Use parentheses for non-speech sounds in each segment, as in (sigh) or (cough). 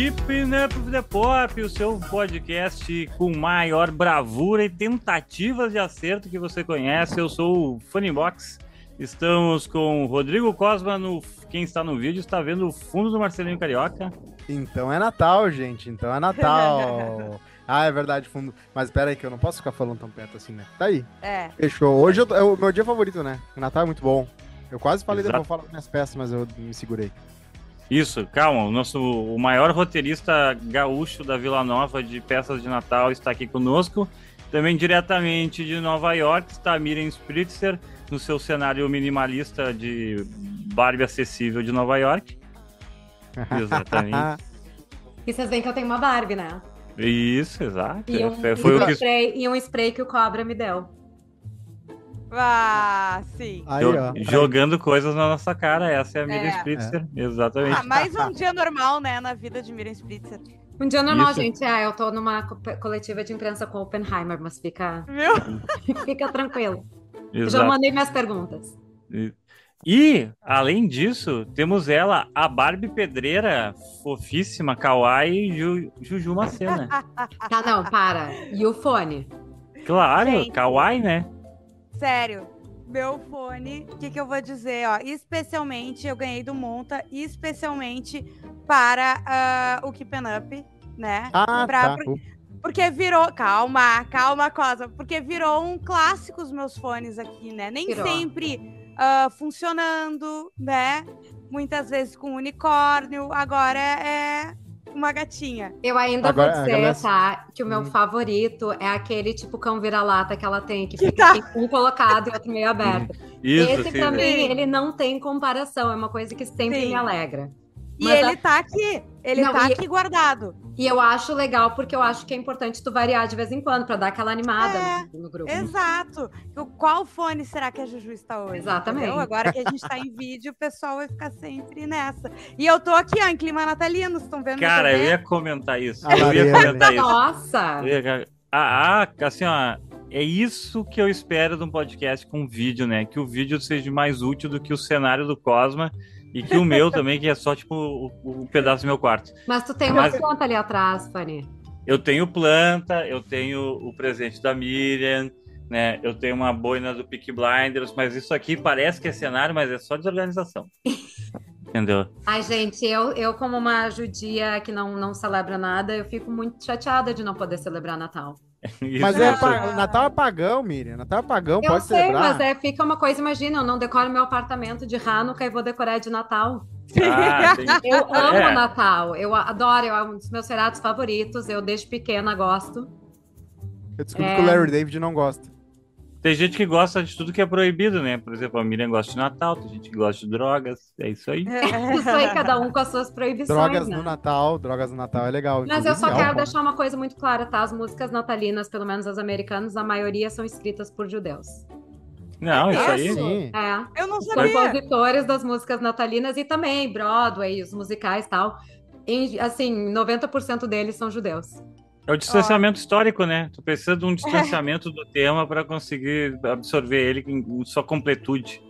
Keeping Up the Pop, o seu podcast com maior bravura e tentativas de acerto que você conhece. Eu sou o Funnybox. Estamos com o Rodrigo Cosma. No, quem está no vídeo está vendo o fundo do Marcelinho Carioca. Então é Natal, gente. Então é Natal. (laughs) ah, é verdade, fundo. Mas espera aí que eu não posso ficar falando tão perto assim, né? Tá aí. É. Fechou. Hoje eu- é o meu dia favorito, né? O Natal é muito bom. Eu quase falei Exato. depois vou falar das minhas peças, mas eu me segurei. Isso, calma. O nosso o maior roteirista gaúcho da Vila Nova de peças de Natal está aqui conosco. Também diretamente de Nova York está Miriam Spritzer no seu cenário minimalista de Barbie acessível de Nova York. (laughs) Exatamente. E vocês veem que eu tenho uma Barbie, né? Isso, exato. E um, Foi- Foi e o um que spray, e um spray que o Cobra me deu. Ah, sim. Aí, ó. jogando coisas na nossa cara. Essa é a Miriam É. Spritzer. Exatamente. Ah, mais um dia normal, né, na vida de Miriam Spritzer. Um dia normal, Isso. gente. É, eu tô numa co- coletiva de imprensa com Oppenheimer, mas fica, Viu? (laughs) fica tranquilo. Eu já Exato. mandei minhas perguntas. E, além disso, temos ela, a Barbie Pedreira, fofíssima, kawaii, Ju, Juju Macena. Tá, não, para. E o fone? Claro, Gente. kawaii, né? Sério. Meu fone, o que, que eu vou dizer? Ó, especialmente, eu ganhei do Monta, especialmente para ah, o Keep Up, né? Ah, Pra- tá. por- Porque virou. Calma, calma, Cosa. Porque virou um clássico os meus fones aqui, né? Nem Virou. sempre ah, funcionando, né? Muitas vezes com unicórnio. Agora é uma gatinha. Eu ainda Agora, vou dizer, galera- tá? Que o meu Hum. favorito é aquele tipo cão vira-lata que ela tem, que Que fica tá- assim, um colocado e outro meio aberto. Isso, Esse, sim. pra mim, Sim. ele não tem comparação. É uma coisa que sempre Sim. me alegra. E Mas ele a- tá aqui. Ele Não, tá e- aqui guardado. E eu acho legal, porque eu acho que é importante tu variar de vez em quando, pra dar aquela animada É, no, no grupo. Exato. O- Qual fone será que a Juju está hoje? Exatamente. entendeu? Agora que a gente tá em (laughs) vídeo, o pessoal vai ficar sempre nessa. E eu tô aqui, ó, em clima natalino. Vocês estão vendo? Cara, eu ia comentar isso. A Eu ia comentar isso. Nossa! Eu ia- Ah, ah, assim, ó. É isso que eu espero de um podcast com vídeo, né? Que o vídeo seja mais útil do que o cenário do Cosma e que o meu também, que é só, tipo, o, o pedaço do meu quarto. Mas tu tem uma Mas- planta ali atrás, Fanny. Eu tenho planta, eu tenho o presente da Miriam, né? Eu tenho uma boina do Peak Blinders, mas isso aqui parece que é cenário, mas é só desorganização. (laughs) Entendeu? Ai, gente, eu, eu como uma judia que não, não celebra nada, eu fico muito chateada de não poder celebrar Natal. (laughs) Mas é pa- Natal é pagão, Miriam. Natal é pagão, eu pode sei, celebrar. mas é, fica uma coisa, imagina, eu não decoro meu apartamento de Hanukkah e vou decorar de Natal. Ah, (laughs) tem- Eu amo É. Natal, eu adoro, é um dos meus feriados favoritos, eu desde pequena gosto. Eu descobri É. que o Larry David não gosta. Tem gente que gosta de tudo que é proibido, né? Por exemplo, a Miriam gosta de Natal, tem gente que gosta de drogas, é isso aí. Isso aí, cada um com as suas proibições, Drogas né? no Natal, drogas no Natal é legal. Mas eu só inclusive, quero álcool. deixar uma coisa muito clara, tá? As músicas natalinas, pelo menos as americanas, a maioria são escritas por judeus. Não, isso aí. Sim. É. Eu não Os sabia. compositores das músicas natalinas e também Broadway, os musicais e tal. Em, assim, 90% deles são judeus. É o distanciamento histórico, né? Tu precisa de um distanciamento do tema para conseguir absorver ele em sua completude.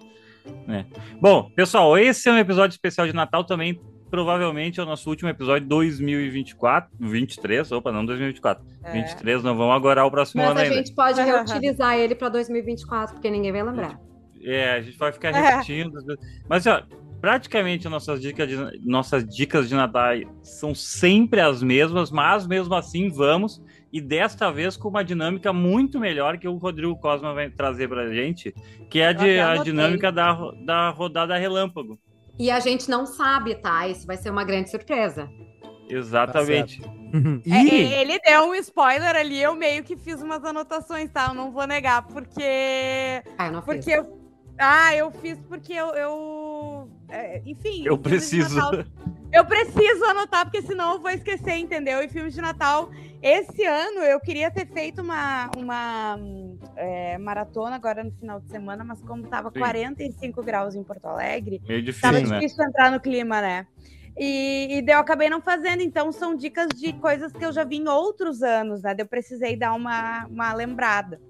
Né? Bom, pessoal, esse é um episódio especial de Natal também. Provavelmente é o nosso último episódio 2024, 23, opa, não 2024. É. 23, não vamos agora o próximo Mas ano a ainda. gente pode (laughs) reutilizar ele para 2024, porque ninguém vai lembrar. É, a gente vai ficar É. repetindo. vezes. Mas, ó, praticamente as nossas dicas, de, nossas dicas de Natal são sempre as mesmas, mas mesmo assim vamos. E desta vez com uma dinâmica muito melhor que o Rodrigo Cosma vai trazer pra gente, que é a, de- a dinâmica da, da rodada relâmpago. E a gente não sabe, tá? Isso vai ser uma grande surpresa. Exatamente. E É, é, ele deu um spoiler ali, eu meio que fiz umas anotações, tá? Eu não vou negar, porque. Ah, eu não fiz. Porque eu. Ah, eu fiz porque eu. eu é, enfim. Eu preciso. Natal- eu preciso anotar, porque senão eu vou esquecer, entendeu? E filmes de Natal. Esse ano eu queria ter feito uma, uma é, maratona agora no final de semana, mas como tava Sim. 45 graus em Porto Alegre, Meio difícil, Tava né? difícil entrar no clima, né? E, e daí eu acabei não fazendo, então são dicas de coisas que eu já vi em outros anos, né? Eu precisei dar uma, uma lembrada.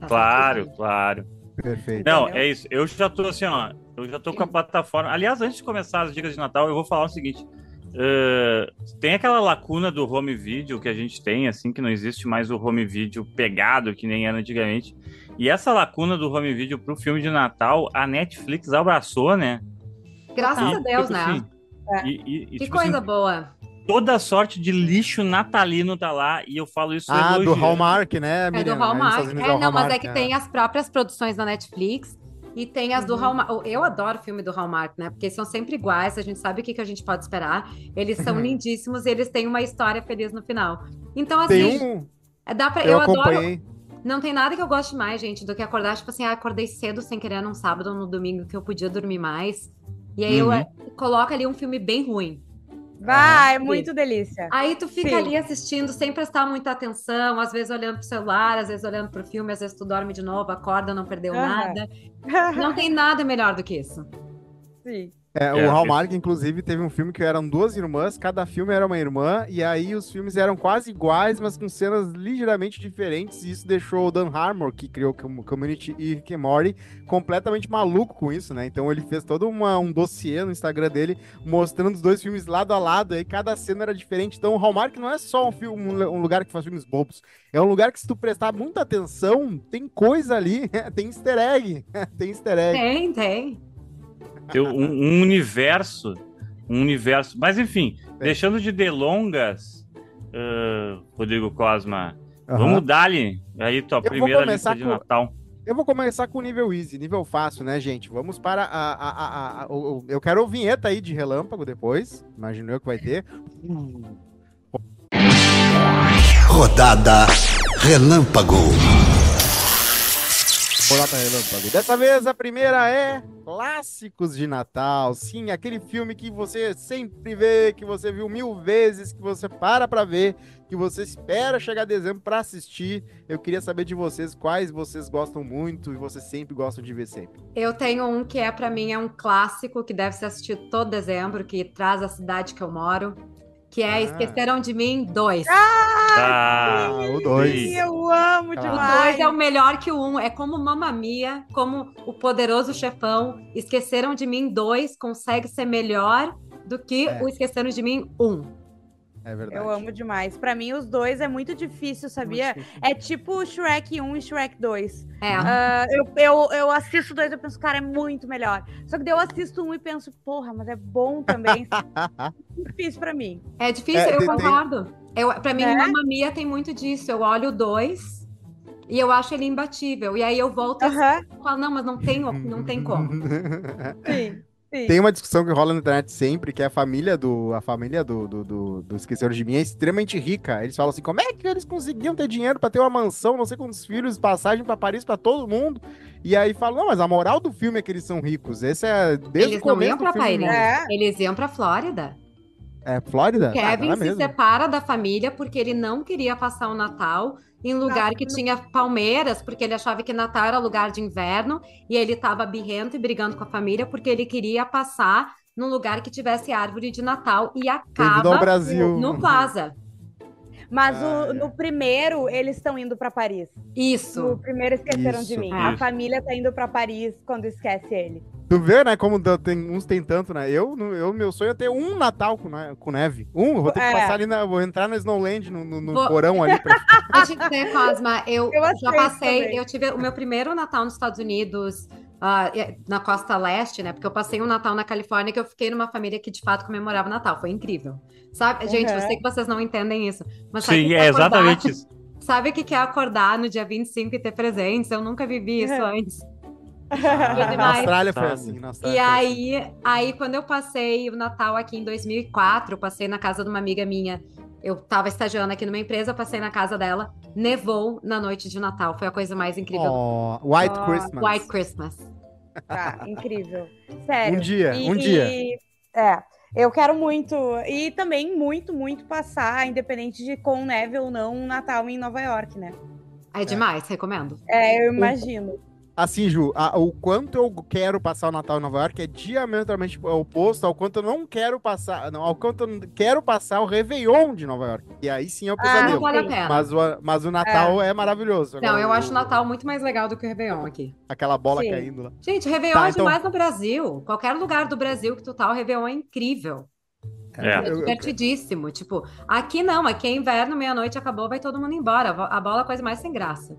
Tá Claro, certo. claro. Perfeito. Não, Entendeu? é isso. Eu já tô assim, ó. Eu já tô com a plataforma. Aliás, antes de começar as dicas de Natal, eu vou falar o seguinte: Uh, tem aquela lacuna do home video que a gente tem, assim, que não existe mais o home video pegado que nem era antigamente. E essa lacuna do home video pro filme de Natal, a Netflix abraçou, né? Graças E, a Deus, tipo né? assim, É. E, e- que tipo assim, coisa boa. toda sorte de lixo natalino tá lá, e eu falo isso Ah, do elogiando. Hallmark, né, É do Miriam? Aí nos Hallmark. É, não, mas é Hallmark, que tem as próprias produções da Netflix e tem as do Uhum. Hallmark. Eu adoro filme do Hallmark, né? Porque são sempre iguais, a gente sabe o que, que a gente pode esperar. Eles são lindíssimos e eles têm uma história feliz no final. Então, assim, Tem um, é, dá pra, eu, eu, adoro. acompanhei. Não tem nada que eu goste mais, gente, do que acordar, tipo assim, ah, acordei cedo sem querer num sábado ou no domingo que eu podia dormir mais. E aí eu Uhum. eh, coloco ali um filme bem ruim. Vai, é muito delícia. Aí tu fica Sim. ali assistindo sem prestar muita atenção, às vezes olhando pro celular, às vezes olhando pro filme, às vezes tu dorme de novo, acorda, não perdeu Aham. nada. Não tem nada melhor do que isso. Sim. É, É, o Hallmark, inclusive, teve um filme que eram duas irmãs, cada filme era uma irmã, e aí os filmes eram quase iguais, mas com cenas ligeiramente diferentes, e isso deixou o Dan Harmon, que criou o Community e Rick and Morty, completamente maluco com isso, né? Então ele fez todo uma, um dossiê no Instagram dele, mostrando os dois filmes lado a lado, e aí cada cena era diferente. Então o Hallmark não é só um, filme, um, um lugar que faz filmes bobos, é um lugar que se tu prestar muita atenção, tem coisa ali, (laughs) tem easter egg, (laughs) tem easter egg. Tem, tem. Tem um, um universo, um universo. Mas enfim, É. deixando de delongas, ah, Rodrigo Cosma, Aham. vamos dar-lhe aí tua vou primeira lista de com- Natal. Eu vou começar com o nível easy, nível fácil, né, gente? Vamos para a. a, a, a- o- o- eu quero a vinheta aí de relâmpago depois. Imagino eu que vai ter. Rodada Relâmpago. Rodada relâmpago. Dessa vez a primeira é clássicos de Natal. Sim, aquele filme que você sempre vê, que você viu mil vezes, que você para pra ver, que você espera chegar dezembro pra assistir. Eu queria saber de vocês quais vocês gostam muito e vocês sempre gostam de ver sempre. Eu tenho um que é pra mim é um clássico que deve ser assistido todo dezembro, que traz a cidade que eu moro, que é Ah. Esqueceram de Mim 2. Ah, o dois. sim. Sim, eu amo Ah. O demais. dois é o melhor que o um. É como Mamma Mia, como o poderoso chefão. Esqueceram de Mim 2 consegue ser melhor do que É. o Esqueceram de Mim 1. É verdade. Eu amo demais. Pra mim, os dois é muito difícil, sabia? Muito difícil. É tipo Shrek 1 e Shrek 2. É. Ah, eu, eu, eu assisto dois e penso, cara, é muito melhor. Só que daí eu assisto um e penso, porra, mas é bom também. muito (laughs) difícil pra mim. É difícil, É, eu tem- concordo. Eu, pra mim, É? Mamma Mia tem muito disso. Eu olho o 2 e eu acho ele imbatível. E aí eu volto e Aham, falo, não, mas não tem, não tem como. (laughs) sim. Sim. Tem uma discussão que rola na internet sempre, que é a família do. A família do, do, do, do Esqueceram de Mim é extremamente rica. Eles falam assim: como é que eles conseguiam ter dinheiro pra ter uma mansão, não sei quantos filhos, passagem pra Paris pra todo mundo? E aí falam, não, mas a moral do filme é que eles são ricos. Esse é desde Eles o não começo iam do pra filme. Paris. É. Eles iam pra Flórida. É Flórida? O Kevin Ah, se mesmo. separa da família porque ele não queria passar o Natal em lugar que tinha palmeiras, porque ele achava que Natal era lugar de inverno, e ele estava birrento e brigando com a família porque ele queria passar num lugar que tivesse árvore de Natal e acaba Brasil. no Plaza. Mas Ah, o- é. no primeiro, eles estão indo pra Paris. No Isso. primeiro, esqueceram de Isso, mim. isso. A família tá indo pra Paris quando esquece ele. Tu vê, né, como tem, uns tem tanto, né? Eu, eu, meu sonho é ter um Natal com, ne- com neve. Um, eu vou ter que É. passar ali na. Vou entrar no Snowland, no, no, no Vou- porão ali. Pra... Deixa eu dizer, Cosma, eu, Eu já passei, também. eu tive o meu primeiro Natal nos Estados Unidos, é, na costa leste, né? Porque eu passei um Natal na Califórnia que eu fiquei numa família que de fato comemorava o Natal. Foi incrível. Sabe, gente, eu Uhum. sei que vocês não entendem isso, mas Sim, é é acordar- exatamente isso. Sabe o que que é acordar no dia 25 e ter presentes? Eu nunca vivi isso Uhum. antes. Na demais. Austrália foi assim. Na E Austrália foi assim. aí, aí, quando eu passei o Natal aqui em 2004, eu passei na casa de uma amiga minha. Eu tava estagiando aqui numa empresa, passei na casa dela, nevou na noite de Natal. Foi a coisa mais incrível. Oh, White Oh, Christmas. White Christmas. Tá, incrível. Sério. Um dia, E- um dia. e- é, eu quero muito. E também muito, muito passar, independente de com neve ou não, um Natal em Nova York, né? É demais, recomendo. É, eu imagino. Assim, Ju, a- o quanto eu quero passar o Natal em Nova York é diametralmente oposto ao quanto eu não quero passar. Não, ao quanto eu não quero passar o Réveillon de Nova York. E aí sim é o Ah, Não pesadelo. pena. mas, o, mas o Natal é, maravilhoso. Não, Agora, eu o- acho o Natal muito mais legal do que o Réveillon aqui. Aquela bola Sim. caindo lá. Gente, Réveillon Tá, é então- demais no Brasil. Qualquer lugar do Brasil que tu tá, o Réveillon é incrível. É. É Eu- eu- divertidíssimo. Tipo, aqui não, aqui é inverno, meia-noite acabou, vai todo mundo embora. A bola é a coisa mais sem graça.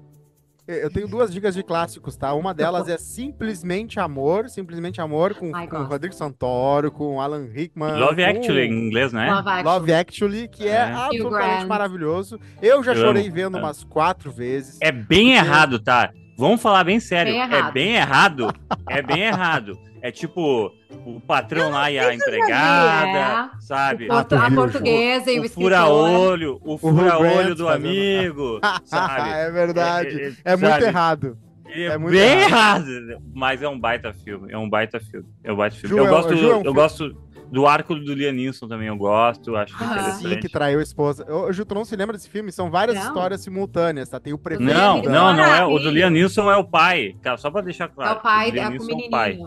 Eu tenho duas dicas de clássicos, tá? Uma delas é Simplesmente Amor, Simplesmente Amor, com, Ai, com. Rodrigo Santoro, com Alan Rickman. Love com Actually em inglês, né? Love Actually. Love Actually, que é, É. absolutamente maravilhoso. Eu já Eu chorei amo, vendo é. umas quatro vezes. É bem Porque- errado, tá? Vamos falar bem sério. Bem é bem errado. É bem errado. É tipo o patrão lá e a É. empregada, sabe? O a portuguesa e o, o fura-olho, o fura-olho do amigo, (laughs) sabe? é verdade. É, É, é, muito errado. É, É muito bem errado. Mas é um baita filme. É um baita filme. É um baita filme. Ju, eu é gosto, Ju, é um eu gosto do arco do Liam Neeson também. Eu gosto. Acho Ah, Sim, interessante. que traiu a esposa. Ô, Ju, tu não se lembra desse filme? São várias Não. histórias simultâneas, tá? Tem o prefeito. Não, não, não é. O do Neeson é o pai. Cara, só pra deixar claro. É o pai, Liam é com o Neeson é o pai.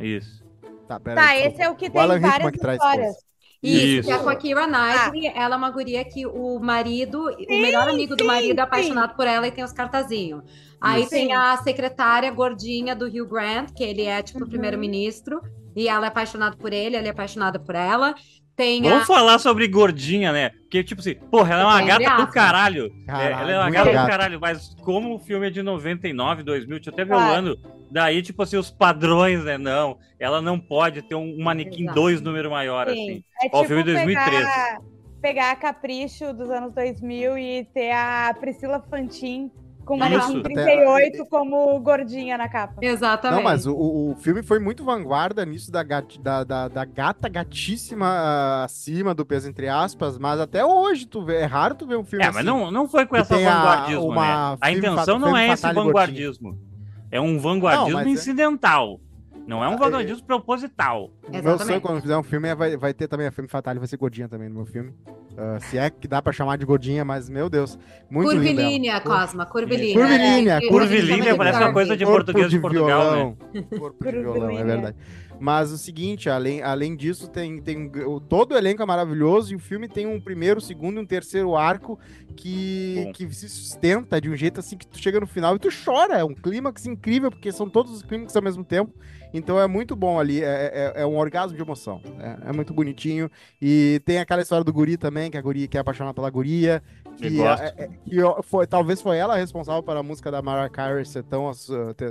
Isso. Tá, pera Tá, aí, esse é o que O tem Alan várias que traz a histórias. Isso, Isso. que é com a Keira Knightley. Ela é uma guria que o marido, o melhor amigo do sim, marido é sim. apaixonado por ela e tem os cartazinhos. Aí Isso. tem Sim. a secretária gordinha do Hugh Grant, que ele é tipo o Uhum. primeiro-ministro, e ela é apaixonada por ele, ele é apaixonado por ela. Tem a... Vamos falar sobre gordinha, né? Porque, tipo assim, porra, ela é uma gata do aspas. caralho. É, Caralho, ela é uma gata gata. do caralho, mas como o filme é de 99, 2000, deixa eu até ver o ano. Daí, tipo assim, os padrões, né? Não, ela não pode ter um manequim Exato. dois número maior, assim. Sim. É Ó, o tipo filme de 2013. pegar, pegar a Capricho dos anos 2000 e ter a Priscila Fantin com Isso. manequim Até- 38 como gordinha na capa. Exatamente. Não, mas o, o- o filme foi muito vanguarda nisso da, gat- da, da, da gata gatíssima ah, acima do peso, entre aspas, mas até hoje tu vê, é raro tu ver um filme É, assim. mas não, não foi com essa a- vanguardismo, uma né? A filme intenção fa- não é esse Gordinho. É um vanguardismo Não, é- incidental. Não é um Ah, vanguardismo proposital. O meu sonho quando fizer um filme é, vai, vai ter também a filme Fatale, vai ser gordinha também no meu filme. Ah, se é que dá pra chamar de gordinha, mas meu Deus, muito. Curvilínea, Cosma, curvilínea. Curvilínea, É, Curvilínea de parece uma curvy. coisa de Corpo português de Portugal, né? violão. Corpo de violão, é Curvilínea. verdade. Mas o seguinte, além, além disso, tem, tem todo o elenco é maravilhoso e o filme tem um primeiro, segundo e um terceiro arco que, Bom. que se sustenta de um jeito assim que tu chega no final e tu chora. É um clímax incrível, porque são todos os clímax ao mesmo tempo. Então é muito bom ali, é, é, é um orgasmo de emoção. É, é muito bonitinho. E tem aquela história do guri também, que a guri que é apaixonada pela guria. Que, gosto. é- é- que foi, talvez foi ela a responsável pela música da Mariah Carey ser tão, uh,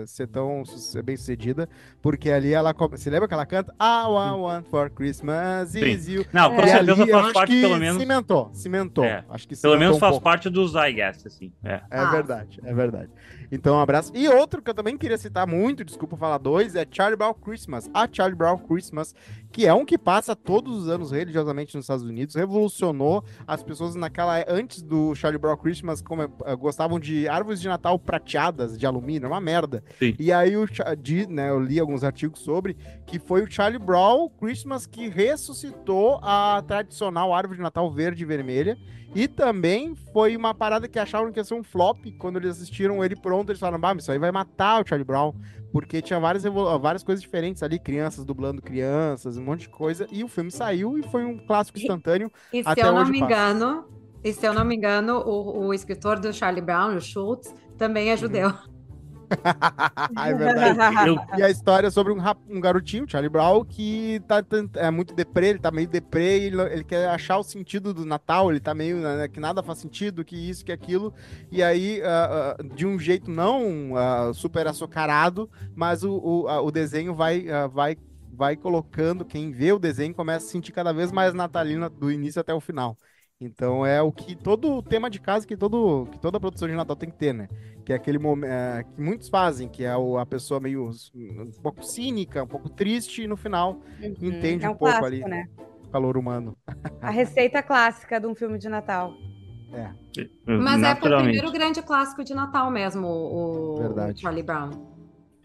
ser tão su- bem sucedida, porque ali ela. Você lembra que ela canta? All I want for Christmas is you. Não, com É. Certeza ali faz acho parte, que pelo menos. Cimentou, cimentou. É. Acho que Pelo cimentou menos um faz pouco. parte dos I guess, assim. É. É Ah. verdade, é verdade. Então, um abraço. E outro que eu também queria citar muito, desculpa falar dois, é Charlie Brown Christmas. A Charlie Brown Christmas, que é um que passa todos os anos religiosamente nos Estados Unidos, revolucionou as pessoas naquela antes do Charlie Brown Christmas como, eh, gostavam de árvores de Natal prateadas de alumínio, é uma merda. Sim. E aí o de, né, eu li alguns artigos sobre que foi o Charlie Brown Christmas que ressuscitou a tradicional árvore de Natal verde e vermelha. E também foi uma parada que acharam que ia ser um flop. Quando eles assistiram ele pronto, eles falaram: bah, isso aí vai matar o Charlie Brown. Porque tinha várias, várias coisas diferentes ali, crianças dublando crianças, um monte de coisa. E o filme saiu e foi um clássico instantão. E se Até eu não hoje me passa. engano, e se eu não me engano, o, o escritor do Charlie Brown, o Schultz, também é judeu. (laughs) (laughs) é verdade. Eu, E a história é sobre um, rap- um garotinho, Charlie Brown, que tá, é muito deprê, ele tá meio deprê, ele, ele quer achar o sentido do Natal, ele tá meio né, que nada faz sentido, que isso, que aquilo. E aí, ah, ah, de um jeito não ah, super açucarado, mas o, o, o desenho vai, vai, vai colocando, quem vê o desenho começa a sentir cada vez mais natalino do início até o final. Então é o que todo o tema de casa que, todo, que toda produção de Natal tem que ter, né? Que é aquele momento que muitos fazem, que é o- a pessoa meio um pouco cínica, um pouco triste, e no final Entende é um um pouco clássico, ali. né? o calor humano. (laughs) A receita clássica de um filme de Natal. Mas é o primeiro grande clássico de Natal mesmo, o, o Verdade. Charlie Brown.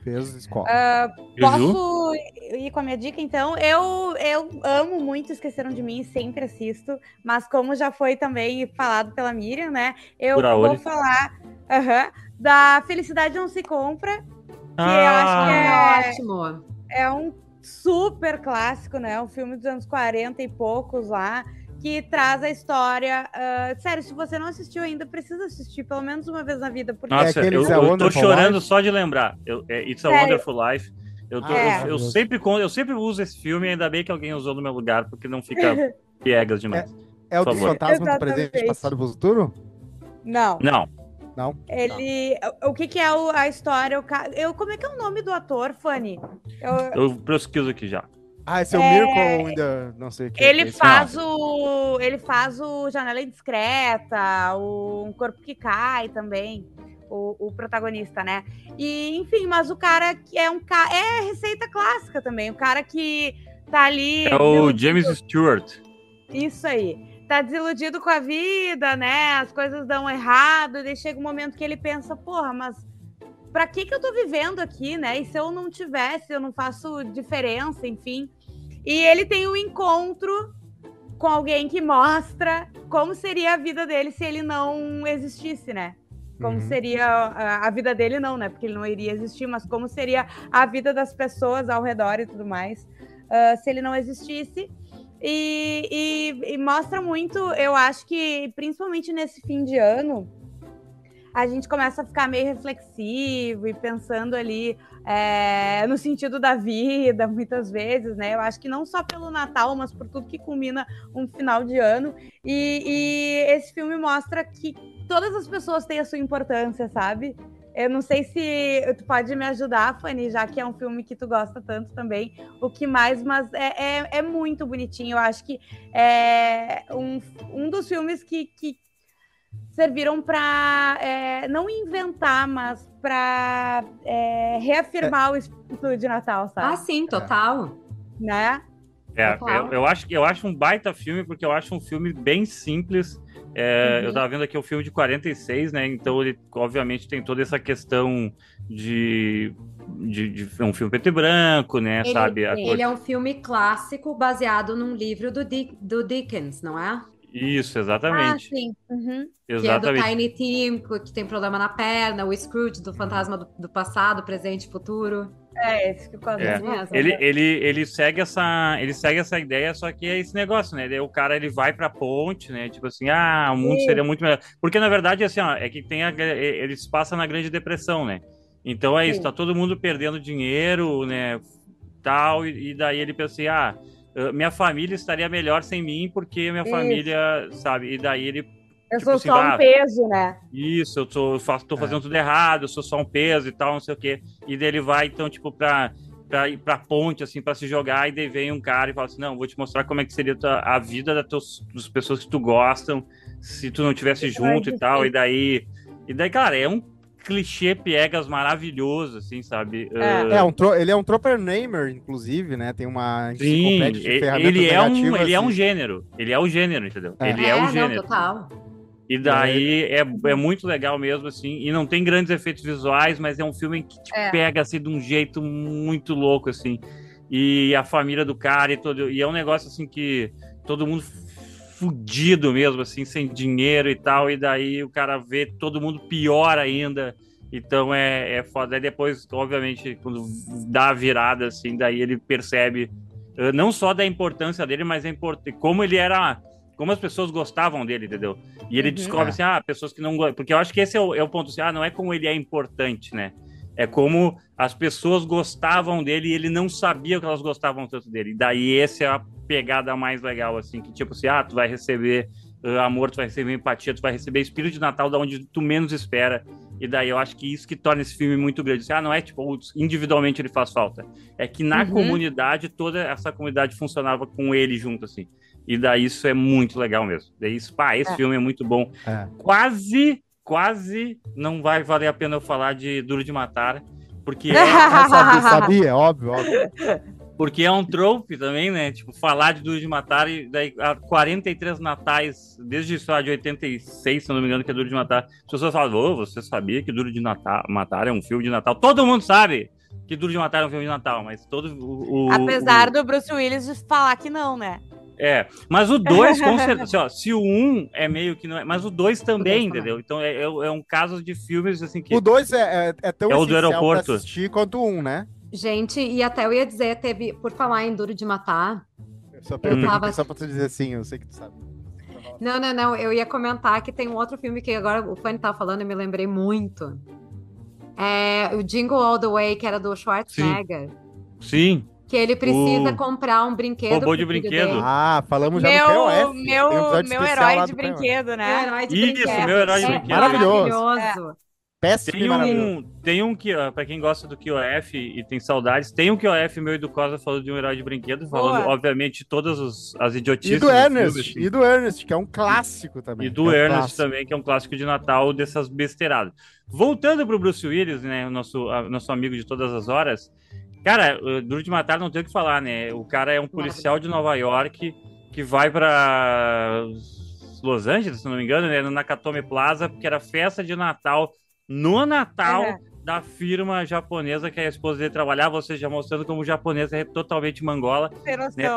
Fez escola. Ah, Juju? Posso ir com a minha dica, então? Eu, eu amo muito Esqueceram de Mim, sempre assisto, mas como já foi também falado pela Miriam, né? Eu Por vou falar aham, da Felicidade Não Se Compra, que eu acho que Ah, é, Ótimo. é um super clássico, né? Um filme dos anos 40 e poucos lá, que traz a história. ah, sério, se você não assistiu ainda, precisa assistir pelo menos uma vez na vida, porque Nossa, aquele eu, It's a eu tô Wonderful chorando Life? só de lembrar. Eu, é, It's a Sério? Wonderful Life. Eu, tô- Ah, eu- eu, sempre, eu sempre uso esse filme, ainda bem que alguém usou no meu lugar, porque não fica (laughs) piegas demais. É o Por dos favor. fantasmas do presente, passado e futuro? Não. Não, Não? Ele. O que, que é o- a história? O eu, como é que é o nome do ator, Fanny? Eu- eu pesquiso aqui já. Ah, esse é o É, Miracle ainda. Não sei o que. Ele é esse. faz o. Ele faz o Janela Indiscreta, o Um Corpo que Cai também. O, o protagonista, né? E, enfim, mas o cara que é um cara. É receita clássica também. O cara que tá ali. É o desiludido- James Stewart. Isso aí. Tá desiludido com a vida, né? As coisas dão errado, e daí chega um momento que ele pensa, porra, mas pra que que eu tô vivendo aqui, né? E se eu não tivesse, eu não faço diferença, enfim. E ele tem um encontro com alguém que mostra como seria a vida dele se ele não existisse, né? Como Uhum. seria a, a vida dele, não, né? Porque ele não iria existir, mas como seria a vida das pessoas ao redor e tudo mais, ah, se ele não existisse. E, e- e mostra muito, eu acho que, principalmente nesse fim de ano, a gente começa a ficar meio reflexivo e pensando ali é, no sentido da vida, muitas vezes, né? Eu acho que não só pelo Natal, mas por tudo que culmina um final de ano. E, e esse filme mostra que todas as pessoas têm a sua importância, sabe? Eu não sei se tu pode me ajudar, Fanny, já que é um filme que tu gosta tanto também. O que mais, mas é, é, é muito bonitinho. Eu acho que é um, um dos filmes que, que serviram para não inventar, mas para reafirmar o espírito de Natal, Ah, sabe? sim, total. Né? É, Claro. eu, eu acho, que- eu acho um baita filme, porque eu acho um filme bem simples. É, Uhum. Eu tava vendo aqui o filme de 46, né? Então ele, obviamente, tem toda essa questão de. de, de um filme preto e branco, né? Ele, sabe? A cor- ele é um filme clássico baseado num livro do, Dick- do Dickens, não é? Isso, Ah, exatamente. sim. Uhum. Que é do exatamente. Tiny Tim, que tem problema na perna, o Scrooge do fantasma do, do passado, presente e futuro. É, esse que gosto É. mesmo. Ele, ele, ele segue essa ele segue essa ideia, só que é esse negócio, né? O cara ele vai pra ponte, né? Tipo assim, ah, o mundo Sim. seria muito melhor. Porque na verdade assim, ó, é que tem a, ele se passa na Grande Depressão, né? Então é isso, Sim. tá todo mundo perdendo dinheiro, né? Tal e, e daí ele pensa assim, ah, minha família estaria melhor sem mim porque minha Isso. família, sabe? E daí ele Eu tipo sou assim, só ah, um peso, né? isso, eu tô, faço, tô É. fazendo tudo errado, eu sou só um peso e tal, não sei o quê. E daí ele vai, então, tipo, pra, pra ir pra ponte, assim, pra se jogar, e daí vem um cara e fala assim, não, vou te mostrar como é que seria tua- a vida das, teus, das pessoas que tu gostam, se tu não tivesse Isso é junto e tal, e daí... E daí, cara, é um clichê piegas maravilhoso, assim, sabe? É. É, um tro- ele é um Troper Namer, inclusive, né? Tem uma Sim, ele é, um, ele é um e- gênero, ele é o gênero, entendeu? É. Ele é, o não, gênero. total. E daí é, é muito legal mesmo, assim, e não tem grandes efeitos visuais, mas é um filme que te É. pega, assim, de um jeito muito louco, assim. E a família do cara e todo... E é um negócio, assim, que todo mundo fudido mesmo, assim, sem dinheiro e tal, e daí o cara vê todo mundo pior ainda. Então é, é foda. Aí depois, obviamente, quando dá a virada, assim, daí ele percebe eh, não só da importância dele, mas a import... como ele era... Como as pessoas gostavam dele, entendeu? E ele Uhum. descobre É. assim, ah, pessoas que não gostam. Porque eu acho que esse é o, é o ponto assim, ah, não é como ele é importante, né? É como as pessoas gostavam dele e ele não sabia que elas gostavam tanto dele. E daí essa é a pegada mais legal, assim, que tipo assim, ah, tu vai receber uh, amor, tu vai receber empatia, tu vai receber espírito de Natal da onde tu menos espera. E daí eu acho que isso que torna esse filme muito grande. Assim, ah, não é tipo, individualmente ele faz falta. É que na Uhum. comunidade, toda essa comunidade funcionava com ele junto, assim. E daí isso é muito legal mesmo. Daí isso, pá, esse É. filme é muito bom. É. Quase, quase não vai valer a pena eu falar de Duro de Matar, porque (laughs) é, sabia, sabia, óbvio, óbvio. (laughs) porque é um trope também, né? Tipo, falar de Duro de Matar e daí há 43 natais, desde lá, de 86, se eu não me engano, que é Duro de Matar. As pessoas falam, ô, você sabia que Duro de Natal, Matar é um filme de Natal? Todo mundo sabe que Duro de Matar é um filme de Natal, mas todo o... o- Apesar o- do Bruce Willis falar que não, né? É, mas o 2, com (laughs) certeza, assim, ó, se o 1 um é meio que não é, mas o 2 também, entendeu? Então é, é, é um caso de filmes assim que O 2 é, é, é tão É o do aeroporto. assistir quanto o 1, um, né? Gente, e até eu ia dizer, teve, por falar em Duro de Matar, Só, Hum. pra, eu tava- só pra tu dizer assim, eu sei que tu sabe. Não, não, não. Eu ia comentar que tem um outro filme que agora o Fanny tava falando e me lembrei muito. É o Jingle All the Way, que era do Schwarzenegger. Sim, Que ele precisa O comprar um brinquedo. robô de brinquedo. dele. Ah, falamos já do Meu, POF. Tem um meu, meu herói de do POF. Meu brinquedo, né? herói de Isso, brinquedo. meu herói de É brinquedo. Maravilhoso. maravilhoso. Péssimo Tem e um, tem um que, ó, pra quem gosta do QOF e tem saudades, tem um QOF meu e do Cosa falando de um herói de brinquedo, falando, Boa. obviamente, todas os- as E idiotices. do do Ernest, assim. e do Ernest, que é um clássico também. E do é um Ernest clássico. também, que é um clássico de Natal dessas besteiradas. Voltando pro Bruce Willis, né? O nosso, a- nosso amigo de todas as horas. Cara, o Duro de Matar não tem o que falar, né? O cara é um policial de Nova York que vai pra Los Angeles, se não me engano, né? No Nakatomi Plaza, porque era festa de Natal no Natal É. da firma japonesa que a esposa dele trabalhava, ou seja, mostrando como o japonês é totalmente mangola né?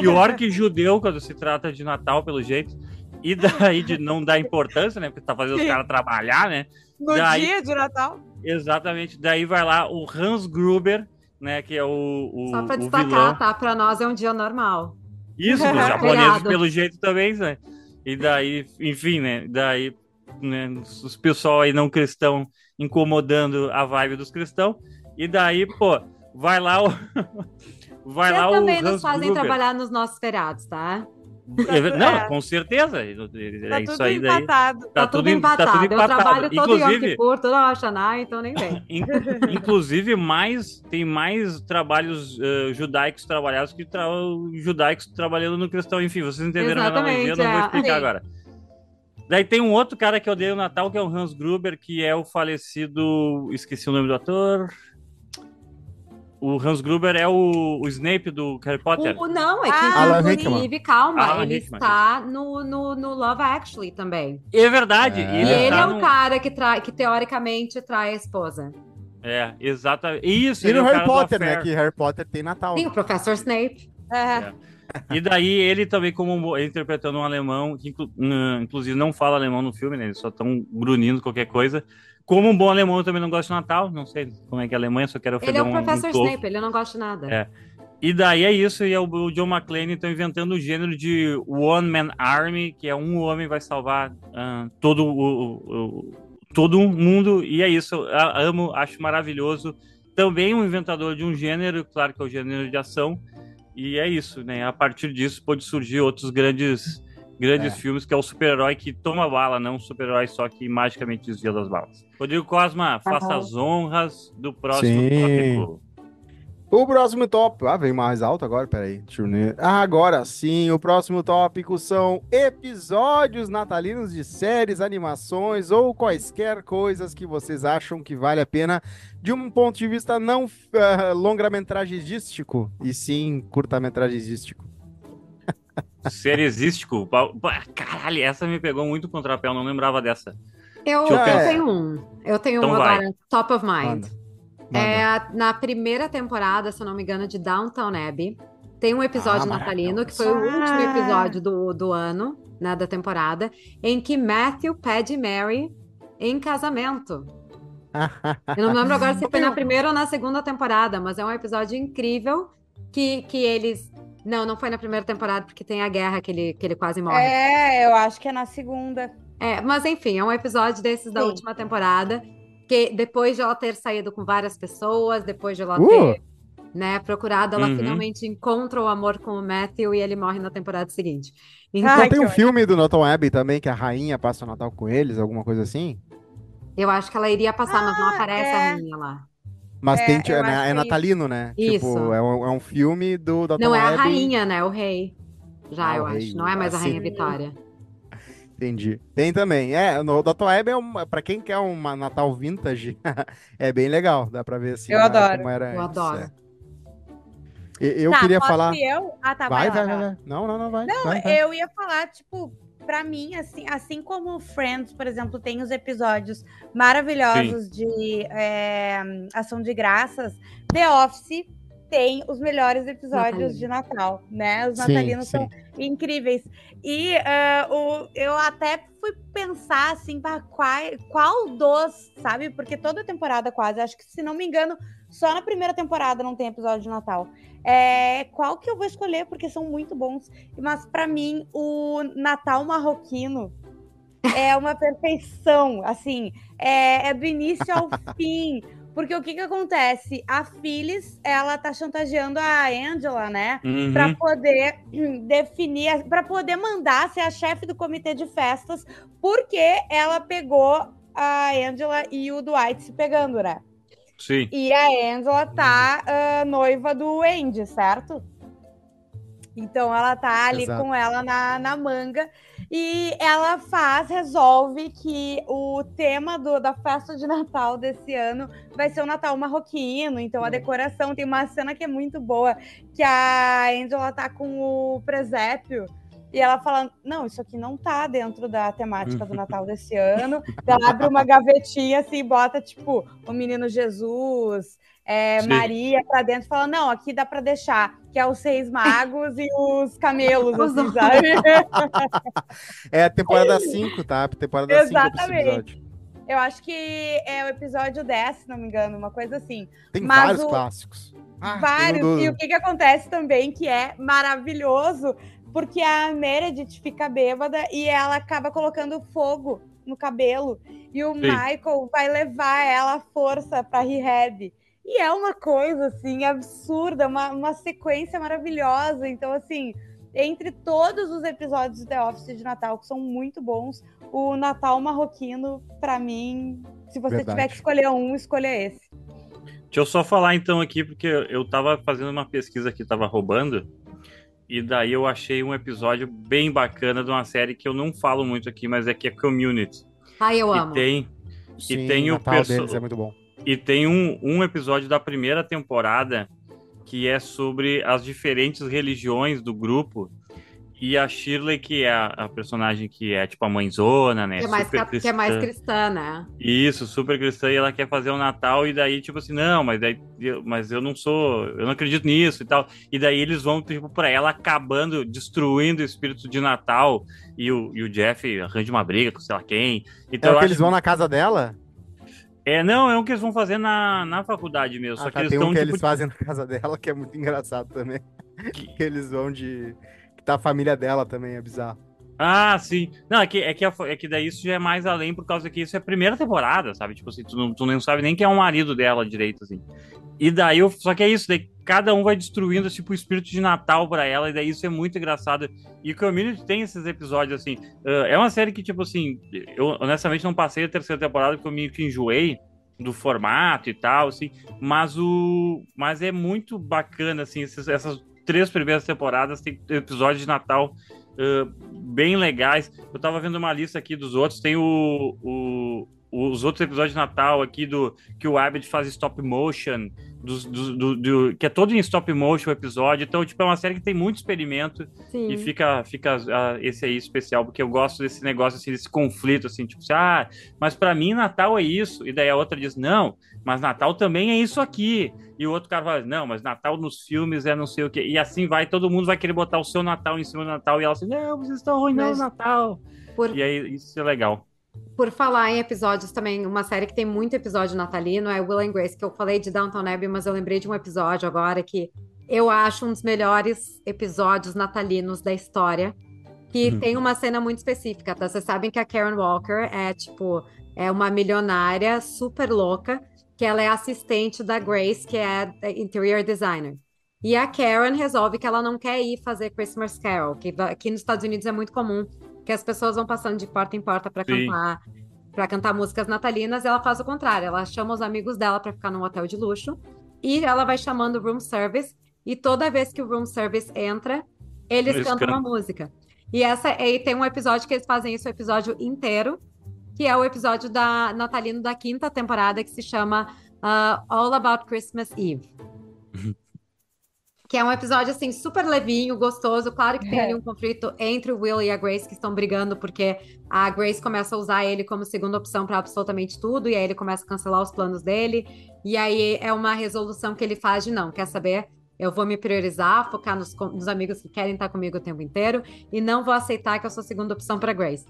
Pior que judeu quando se trata de Natal, pelo jeito. E daí de não dar importância, né? Porque tá fazendo os Sim. caras trabalhar, né? No Daí- dia de Natal. Exatamente. Daí vai lá o Hans Gruber, né? Que é o, o, Só pra o destacar, vilão. tá? Pra nós é um dia normal. Isso, (laughs) os japoneses, pelo jeito, também, né? E daí, enfim, né? Daí, né, os pessoal aí não cristão incomodando a vibe dos cristãos. E daí, pô, vai lá o. (laughs) Vai Vocês lá o também Hans nos fazem Gruber. trabalhar nos nossos feriados, tá? É Não, É. com certeza. É Tá isso tudo aí daí. empatado. Tá, tudo, em- empatado. tudo Eu trabalho todo Yom Inclusive, Kippur, todo Hashanah, então nem vem. (laughs) in- inclusive mais tem mais trabalhos eh, judaicos trabalhados que tra judaicos trabalhando no cristão. Enfim, vocês entenderam a analogia, Exatamente, não vou é. explicar Sim. agora. Daí tem um outro cara que eu odeio o Natal, que é o Hans Gruber, que é o falecido. Esqueci o nome do ator. O Hans Gruber é o, o Snape do Harry Potter. O, não, é que Ah, Alan inclusive, calma, Alan ele Rickman. está no, no, no Love Actually também. É verdade. É. E Ele, ele tá é o no- cara que, trai, que teoricamente trai a esposa. É, exatamente. Isso, E é no o Harry Potter, né? Que Harry Potter tem Natal. Sim, o Professor Snape. É. E daí ele também, como ele interpretando um alemão, que inclu- inclusive não fala alemão no filme, né? Eles só estão grunindo qualquer coisa. Como um bom alemão, eu também não gosto de Natal. Não sei como é que é a Alemanha, só quero ofender Ele é o um, Professor um. Snape, ele não gosta de nada. É. E daí é isso, e é o, o John McClane estão inventando o gênero de One Man Army, que é um homem vai salvar ah, todo o, o- todo mundo, e é isso, eu amo, acho maravilhoso. Também um inventador de um gênero, claro que é o gênero de ação, e é isso, né? A partir disso pode surgir outros grandes grandes É. filmes, que é o super-herói que toma bala, não um super-herói só que magicamente desvia das balas. Rodrigo Cosma, faça Aham. as honras do próximo Sim. tópico. O próximo tópico. Ah, veio mais alto agora, peraí. Deixa eu. Ah, agora sim, o próximo tópico são episódios natalinos de séries, animações ou quaisquer coisas que vocês acham que vale a pena de um ponto de vista não uh, longa-metragístico, e sim curta-metragístico. Seriesístico. Caralho, essa me pegou muito contra a pele, não lembrava dessa. Eu, eu eu tenho um. Eu tenho Então um vai. agora, top of mind. Manda. Manda. É, na primeira temporada, se eu não me engano, de Downtown Abbey, tem um episódio Ah, natalino, que foi o último Ah. episódio do, do ano, né, da temporada, em que Matthew pede Mary em casamento. (laughs) Eu não me lembro agora se foi na primeira ou na segunda temporada, mas é um episódio incrível que, que eles. Não, não foi na primeira temporada, porque tem a guerra que ele, que ele quase morre. É, eu acho que é na segunda. É, mas enfim, é um episódio desses da Sim. última temporada, que depois de ela ter saído com várias pessoas, depois de ela Uh! ter, né, procurado, ela Uhum. finalmente encontra o amor com o Matthew e ele morre na temporada seguinte. Então, Então Ai, tem um filme do Norton Abbey também, que a rainha passa o Natal com eles, alguma coisa assim? eu acho que ela iria passar, mas não Ah, aparece é. a rainha lá. Mas É, tem, eu é, né, é natalino, né? Isso. Tipo, é um, é um filme do Norton Não é a rainha, né? O rei. Já, Ah, eu acho. rei, Não é mais a assim. rainha Vitória. Entendi. Tem também. É, no Dr. Web é uma, pra quem quer uma Natal vintage, (laughs) é bem legal. Dá pra ver assim. Eu né, adoro. Como era Eu antes, adoro. é. Eu Tá, queria falar. eu? Ah, tá, Vai, lá, vai, vai vai, lá. vai. Não, não, não, vai. Não, vai, vai. eu ia falar, tipo, pra mim, assim, assim como Friends, por exemplo, tem os episódios maravilhosos de é, Ação de Graças, The Office tem os melhores episódios Natalino. de Natal, né? Os natalinos sim. são incríveis. E ah, o, eu até fui pensar, assim, pra qual, qual dos, sabe? Porque toda temporada quase, acho que, se não me engano, só na primeira temporada não tem episódio de Natal. É, qual que eu vou escolher? Porque são muito bons. Mas pra mim, o Natal marroquino é uma (laughs) perfeição. Assim, é, é do início ao fim. Porque o que que acontece? A Phyllis, ela tá chantageando a Angela, né? Uhum. Pra poder hum, definir, pra poder mandar ser a chefe do comitê de festas, porque ela pegou a Angela e o Dwight se pegando, né? Sim. E a Angela tá ah, noiva do Andy, certo? Então ela tá ali Exato. com ela na, na manga e ela faz, resolve que o tema do- da festa de Natal desse ano vai ser o Natal marroquino. Então a decoração tem uma cena que é muito boa, que a Angela tá com o presépio. E ela fala, não, isso aqui não tá dentro da temática do Natal desse ano. Ela abre uma gavetinha assim, e bota, tipo, o menino Jesus, é. Maria pra dentro fala: não, aqui dá pra deixar, que é os seis (laughs) magos e os camelos, Os assim, sabe? (laughs) É a temporada (laughs) 5, tá? Temporada 5 desse Exatamente. episódio. Eu acho que é o episódio 10, se não me engano, uma coisa assim. Tem Mas vários o- clássicos. Ah, Vários. do- E o que, que acontece também, que é maravilhoso, porque a Meredith fica bêbada e ela acaba colocando fogo no cabelo. E o Sim. Michael vai levar ela à força pra rehab. E é uma coisa, assim, absurda, uma, uma sequência maravilhosa. Então, assim, entre todos os episódios de The Office de Natal, que são muito bons, o Natal Marroquino, pra mim, se você Verdade. tiver que escolher um, escolha esse. Deixa eu só falar então aqui, porque eu tava fazendo uma pesquisa que tava roubando, e daí eu achei um episódio bem bacana de uma série que eu não falo muito aqui, mas é que é Community. Ai, eu E amo. tem, Sim, tem o Natal perso- deles é muito bom. E tem um, um episódio da primeira temporada que é sobre as diferentes religiões do grupo. E a Shirley, que é a, a personagem que é tipo a mãezona, né? Que é, mais, super ca- que é mais cristã. cristã, né? Isso, super cristã, e ela quer fazer o Natal, e daí, tipo assim, não, mas, daí, eu, mas eu não sou, eu não acredito nisso e tal. E daí eles vão, tipo, pra ela acabando, destruindo o espírito de Natal, e o, e o Jeff arranja uma briga com sei lá quem. É Então, eu que acho- eles vão na casa dela? É, não, é o que eles vão fazer na, na faculdade mesmo. Ah, só que tá, eles tem um que tipo, eles fazem na casa dela que é muito engraçado também. (laughs) Que eles vão de. Que tá a família dela também, é bizarro. Ah, sim. Não, é que, é, que, a- é que daí isso já é mais além, por causa que isso é a primeira temporada, sabe? Tipo assim, tu não, tu não sabe nem quem é o marido dela direito, assim. E daí, eu, só que é isso, daí cada um vai destruindo, tipo, o espírito de Natal pra ela, e daí isso é muito engraçado. E o Community tem esses episódios, assim. ah, é uma série que, tipo assim, eu honestamente não passei a terceira temporada porque eu meio que enjoei do formato e tal, assim, mas o mas é muito bacana assim esses- essas três primeiras temporadas tem episódios de Natal ah, bem legais. Eu tava vendo uma lista aqui dos outros, tem o, o- os outros episódios de Natal aqui do que o Abbott faz stop motion, do, do- do- que é todo em stop motion o episódio. Então, tipo, é uma série que tem muito experimento Sim. e fica, fica ah, esse aí especial, porque eu gosto desse negócio, assim, desse conflito, assim, tipo, assim, ah, mas pra mim Natal é isso. E daí a outra diz, não, mas Natal também é isso aqui. E o outro cara fala, não, mas Natal nos filmes é não sei o quê. E assim vai, todo mundo vai querer botar o seu Natal em cima do Natal. E ela assim, não, vocês estão arruinando Mas- o Natal. Por, E aí, isso é legal. Por falar em episódios também, uma série que tem muito episódio natalino é Will and Grace, que eu falei de Downton Abbey, mas eu lembrei de um episódio agora que eu acho um dos melhores episódios natalinos da história. Que Uhum. tem uma cena muito específica, tá? Vocês sabem que a Karen Walker é, tipo, é uma milionária super louca, que ela é assistente da Grace, que é interior designer. E a Karen resolve que ela não quer ir fazer Christmas Carol, que aqui nos Estados Unidos é muito comum, que as pessoas vão passando de porta em porta para cantar, para cantar músicas natalinas, e ela faz o contrário, ela chama os amigos dela para ficar num hotel de luxo, e ela vai chamando o room service, e toda vez que o room service entra, eles Eles cantam uma música. E essa e tem um episódio que eles fazem isso o episódio inteiro, que é o episódio da natalino da quinta temporada que se chama ah, All About Christmas Eve. Que é um episódio assim super levinho, gostoso. Claro que tem ali um conflito entre o Will e a Grace que estão brigando porque a Grace começa a usar ele como segunda opção para absolutamente tudo e aí ele começa a cancelar os planos dele. E aí é uma resolução que ele faz de não, quer saber? Eu vou me priorizar, focar nos, nos amigos que querem estar comigo o tempo inteiro e não vou aceitar que eu sou segunda opção para Grace.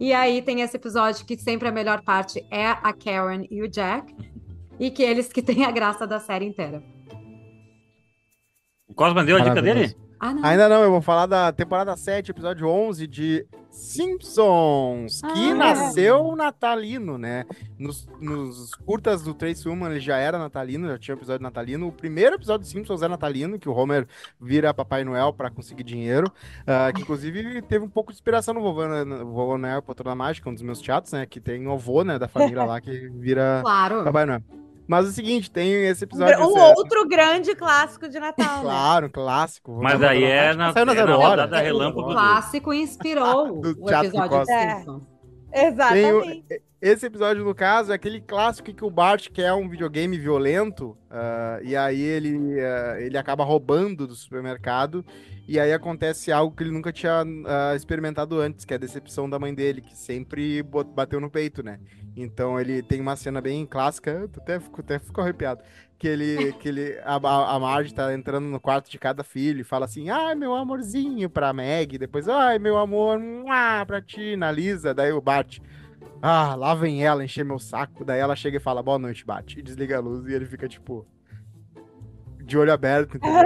E aí tem esse episódio que sempre a melhor parte é a Karen e o Jack e que eles que têm a graça da série inteira. O Cosma deu a dica dele? Ah, não. Ainda não, eu vou falar da temporada 7, episódio 11 de Simpsons, que Ah. nasceu natalino, né? Nos, nos curtas do Trace Woman ele já era natalino, já tinha episódio natalino. O primeiro episódio de Simpsons é natalino, que o Homer vira Papai Noel para conseguir dinheiro, ah, que inclusive teve um pouco de inspiração no Vovô, no Vovô Noel Poltrona Mágica, um dos meus teatros, né? Que tem o avô, né, da família lá que vira Claro. Papai Noel. Mas é o seguinte, tem esse Um, episódio... um esse- outro grande clássico de Natal, né? Claro, clássico. Mas aí é na, saiu na é zero hora. O relâmpago. do- clássico inspirou (laughs) o episódio Costa. de É. Exatamente. Tem o- esse episódio, no caso, é aquele clássico que o Bart quer um videogame violento, ah, e aí ele, ah, ele acaba roubando do supermercado, e aí acontece algo que ele nunca tinha ah, experimentado antes, que é a decepção da mãe dele, que sempre bateu no peito, né? Então ele tem uma cena bem clássica, eu até fico, até fico arrepiado, que ele, (laughs) que ele a, a, Marge tá entrando no quarto de cada filho e fala assim, ai, meu amorzinho pra Meg, depois, ai, meu amor, mua, pra ti, na Lisa, daí o Bart, ah, lá vem ela encher meu saco. Daí ela chega e fala, boa noite, bate. E desliga a luz e ele fica, tipo, de olho aberto, entendeu?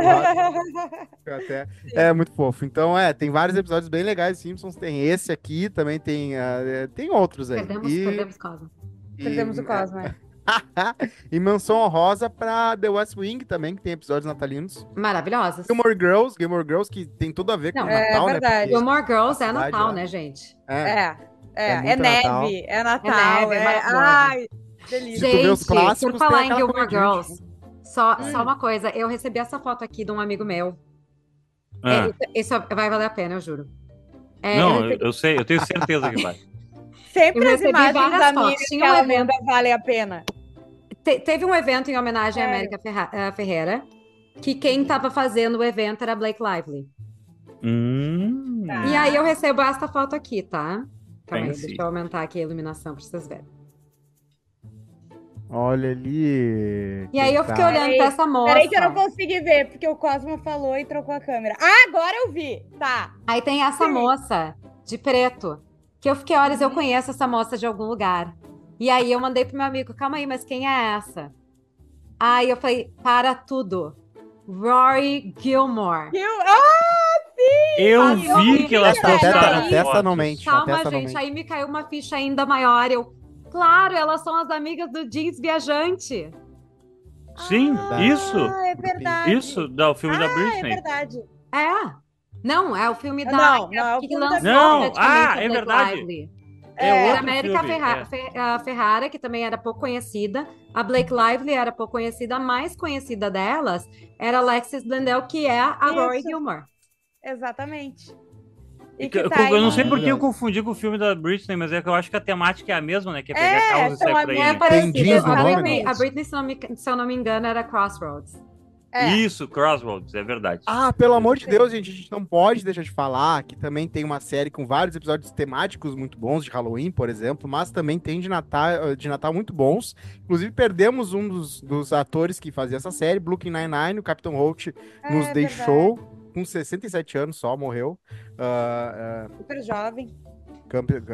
Até. (laughs) É muito fofo. Então, é, tem vários episódios bem legais de Simpsons. Tem esse aqui, também tem, é, tem outros aí. Perdemos, e, perdemos Cosmo. e- Perdemos o Cosmo. é. (laughs) e menção honrosa pra The West Wing também, que tem episódios natalinos. Maravilhosas. Gilmore Girls, Gilmore Girls, que tem tudo a ver com Não, é Natal, né? verdade. Porque- Gilmore Girls é Natal, lá. né, gente? é, É, é, É é, Natal. neve, é Natal. neve, é É maravilhoso. Ai, delícia. Gente, por falar em Gilmore. Girls, só, Hum. só uma coisa. Eu recebi essa foto aqui de um amigo meu. Ah, É, isso vai valer a pena, eu juro. É, não, eu recebi- eu sei, eu tenho certeza que vai. (laughs) Sempre as recebi imagens várias da Tinha um evento- valem a pena. te- teve um evento em homenagem à Sério? América Ferra- Ferreira, que quem estava fazendo o evento era Blake Lively. Hum, Tá. E aí eu recebo essa foto aqui, tá? Calma aí, deixa eu aumentar aqui a iluminação para vocês verem. Olha ali. E aí eu que fiquei tá. olhando Peraí, pra essa moça. Peraí que eu não consegui ver, porque o Cosmo falou e trocou a câmera. Ah, agora eu vi. Tá. Aí tem essa Sim. moça de preto, que eu fiquei, olha, eu Uhum. conheço essa moça de algum lugar. E aí eu mandei pro meu amigo, calma aí, mas quem é essa? Aí eu falei, para tudo. Rory Gilmore. Eu... Ah, sim! eu eu vi que elas essa A testa, postaram a aí. testa fotos. não mente. a Calma, gente, mente. aí me caiu uma ficha ainda maior. Eu, claro, elas são as amigas do Jeans Viajante. Sim, Ah, isso. é verdade. Isso, da, o filme da Ah, é Britney. verdade. É. Não, é o filme da. Não, não, é o que filme da lançou Não, ah, a é Blake verdade. Lively. É É. Era América Ferra- é. Fe- a Ferrara, que também era pouco conhecida. A Blake Lively era pouco conhecida. A mais conhecida delas era Alexis Blundell, que é a Isso. Rory Gilmore. Exatamente. E Eu, que eu- tá eu não sei por que eu confundi com o filme da Britney, mas é que eu acho que a temática é a mesma, né? Que é pegar É, causa e são sair por aí. mesma- né? jeans no a, nome, Britney, a Britney, se, não me, se eu não me engano, era Crossroads. É. Isso, Crossroads, é verdade. Ah, pelo amor de. Deus, gente, a gente não pode deixar de falar que também tem uma série com vários episódios temáticos muito bons, de Halloween, por exemplo, mas também tem de Natal, de Natal muito bons. Inclusive, perdemos um dos, dos atores que fazia essa série, Brooklyn Nine-Nine, o Capitão Holt É nos verdade. deixou com 67 anos só, morreu. Ah, Super jovem.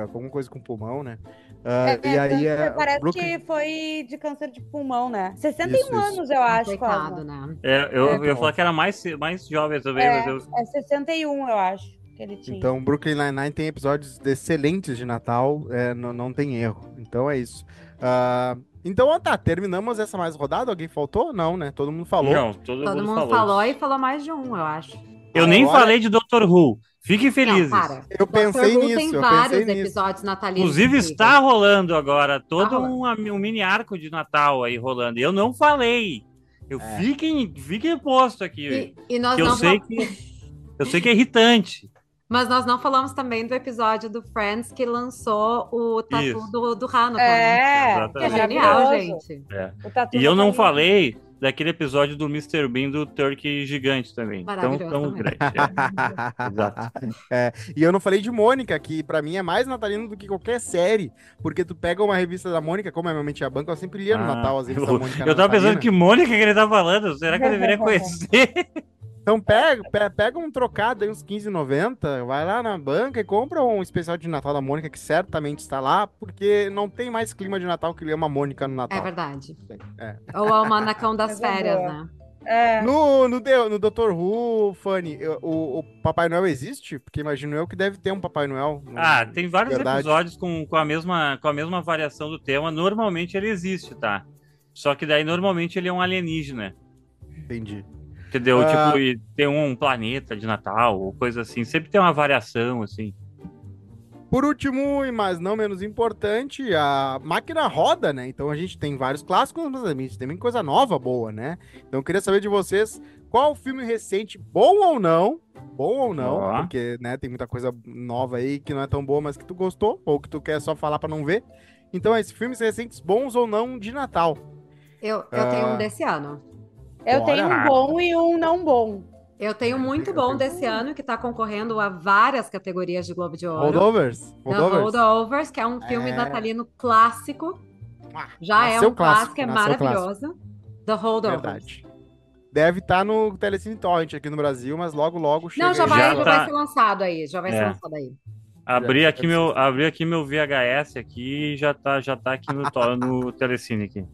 alguma coisa com pulmão, né? Ah, É, e aí, é, parece Brooklyn... que foi de câncer de pulmão, né? 61 Isso, isso. anos, eu acho, Coitado, né? É, eu, É, eu ia falar que era mais, mais jovem também, É. mas eu. É 61, eu acho, que ele tinha. Então, Brooklyn Nine-Nine tem episódios excelentes de Natal, é, não, não tem erro. Então é isso. Ah, então, ó, tá, terminamos essa mais rodada. Alguém faltou? Não, né? Todo mundo falou. Não, todo, Todo mundo falou. falou e falou mais de um, eu acho. Eu nem Agora- falei de Doctor Who. Fiquem felizes. Não, para. Eu pensei Doctor Who nisso, tem eu vários pensei nisso. episódios natalinos. Inclusive, está rolando agora todo Tá rolando. um, um mini arco de Natal aí rolando. E eu não falei. Eu É. fiquem, fiquem posto aqui. E, e nós que eu não sei que. Eu sei que é irritante. (laughs) Mas nós não falamos também do episódio do Friends que lançou o tatu Isso. do, do Hanukkah, né? É, Exatamente. Que é genial, gente. É. E eu não falei daquele episódio do Mr. Bean do Turkey gigante também. Então, Maravilhoso tão também. grande. É. (laughs) Exato. É, e eu não falei de Mônica, que pra mim é mais natalino do que qualquer série, porque tu pega uma revista da Mônica, como é meu mente a banca, eu sempre lia no Ah, Natal as revistas da Mônica. Eu tava pensando natalina. que Mônica que ele tá falando. Será que eu deveria conhecer? (laughs) Então pega, pe- pega um trocado aí, uns 15,90, vai lá na banca e compra um especial de Natal da Mônica, que certamente está lá, porque não tem mais clima de Natal que ler uma Mônica no Natal. É verdade. É. Ou é o manacão das (laughs) férias, boa. né? É. No, no, no Dr. Who, Fanny, o, o Papai Noel existe? Porque imagino eu que deve ter um Papai Noel. no- Ah, tem vários Verdade. episódios com, com, a mesma, com a mesma variação do tema. Normalmente ele existe, tá? Só que daí normalmente ele é um alienígena. Entendi. Entendeu? Ah. Tipo, e tem um planeta de Natal ou coisa assim. Sempre tem uma variação, assim. Por último, e mas não menos importante, a máquina roda, né? Então a gente tem vários clássicos, mas a gente tem coisa nova boa, né? Então eu queria saber de vocês qual filme recente, bom ou não, bom ou não, Ó. porque né, tem muita coisa nova aí que não é tão boa, mas que tu gostou, ou que tu quer só falar pra não ver. Então, esses filmes recentes bons ou não de Natal. Eu, eu tenho Ah. um desse ano. Eu Bora. tenho um bom e um não bom. Eu tenho muito Eu bom desse ano, que está concorrendo a várias categorias de Globo de Ouro. Holdovers? The Holdovers? Holdovers, que é um filme É. natalino clássico. Ah, Já é nasceu um clássico, clássico, é nasceu maravilhoso. The Holdovers. Verdade. Deve estar no Telecine Torrent aqui no Brasil, mas logo, logo chega. Não, já vai, Já já tá. vai ser lançado aí. Já vai ser É. lançado aí. Abri aqui, já meu, abri aqui meu VHS aqui e já tá, já tá aqui no, no Telecine aqui.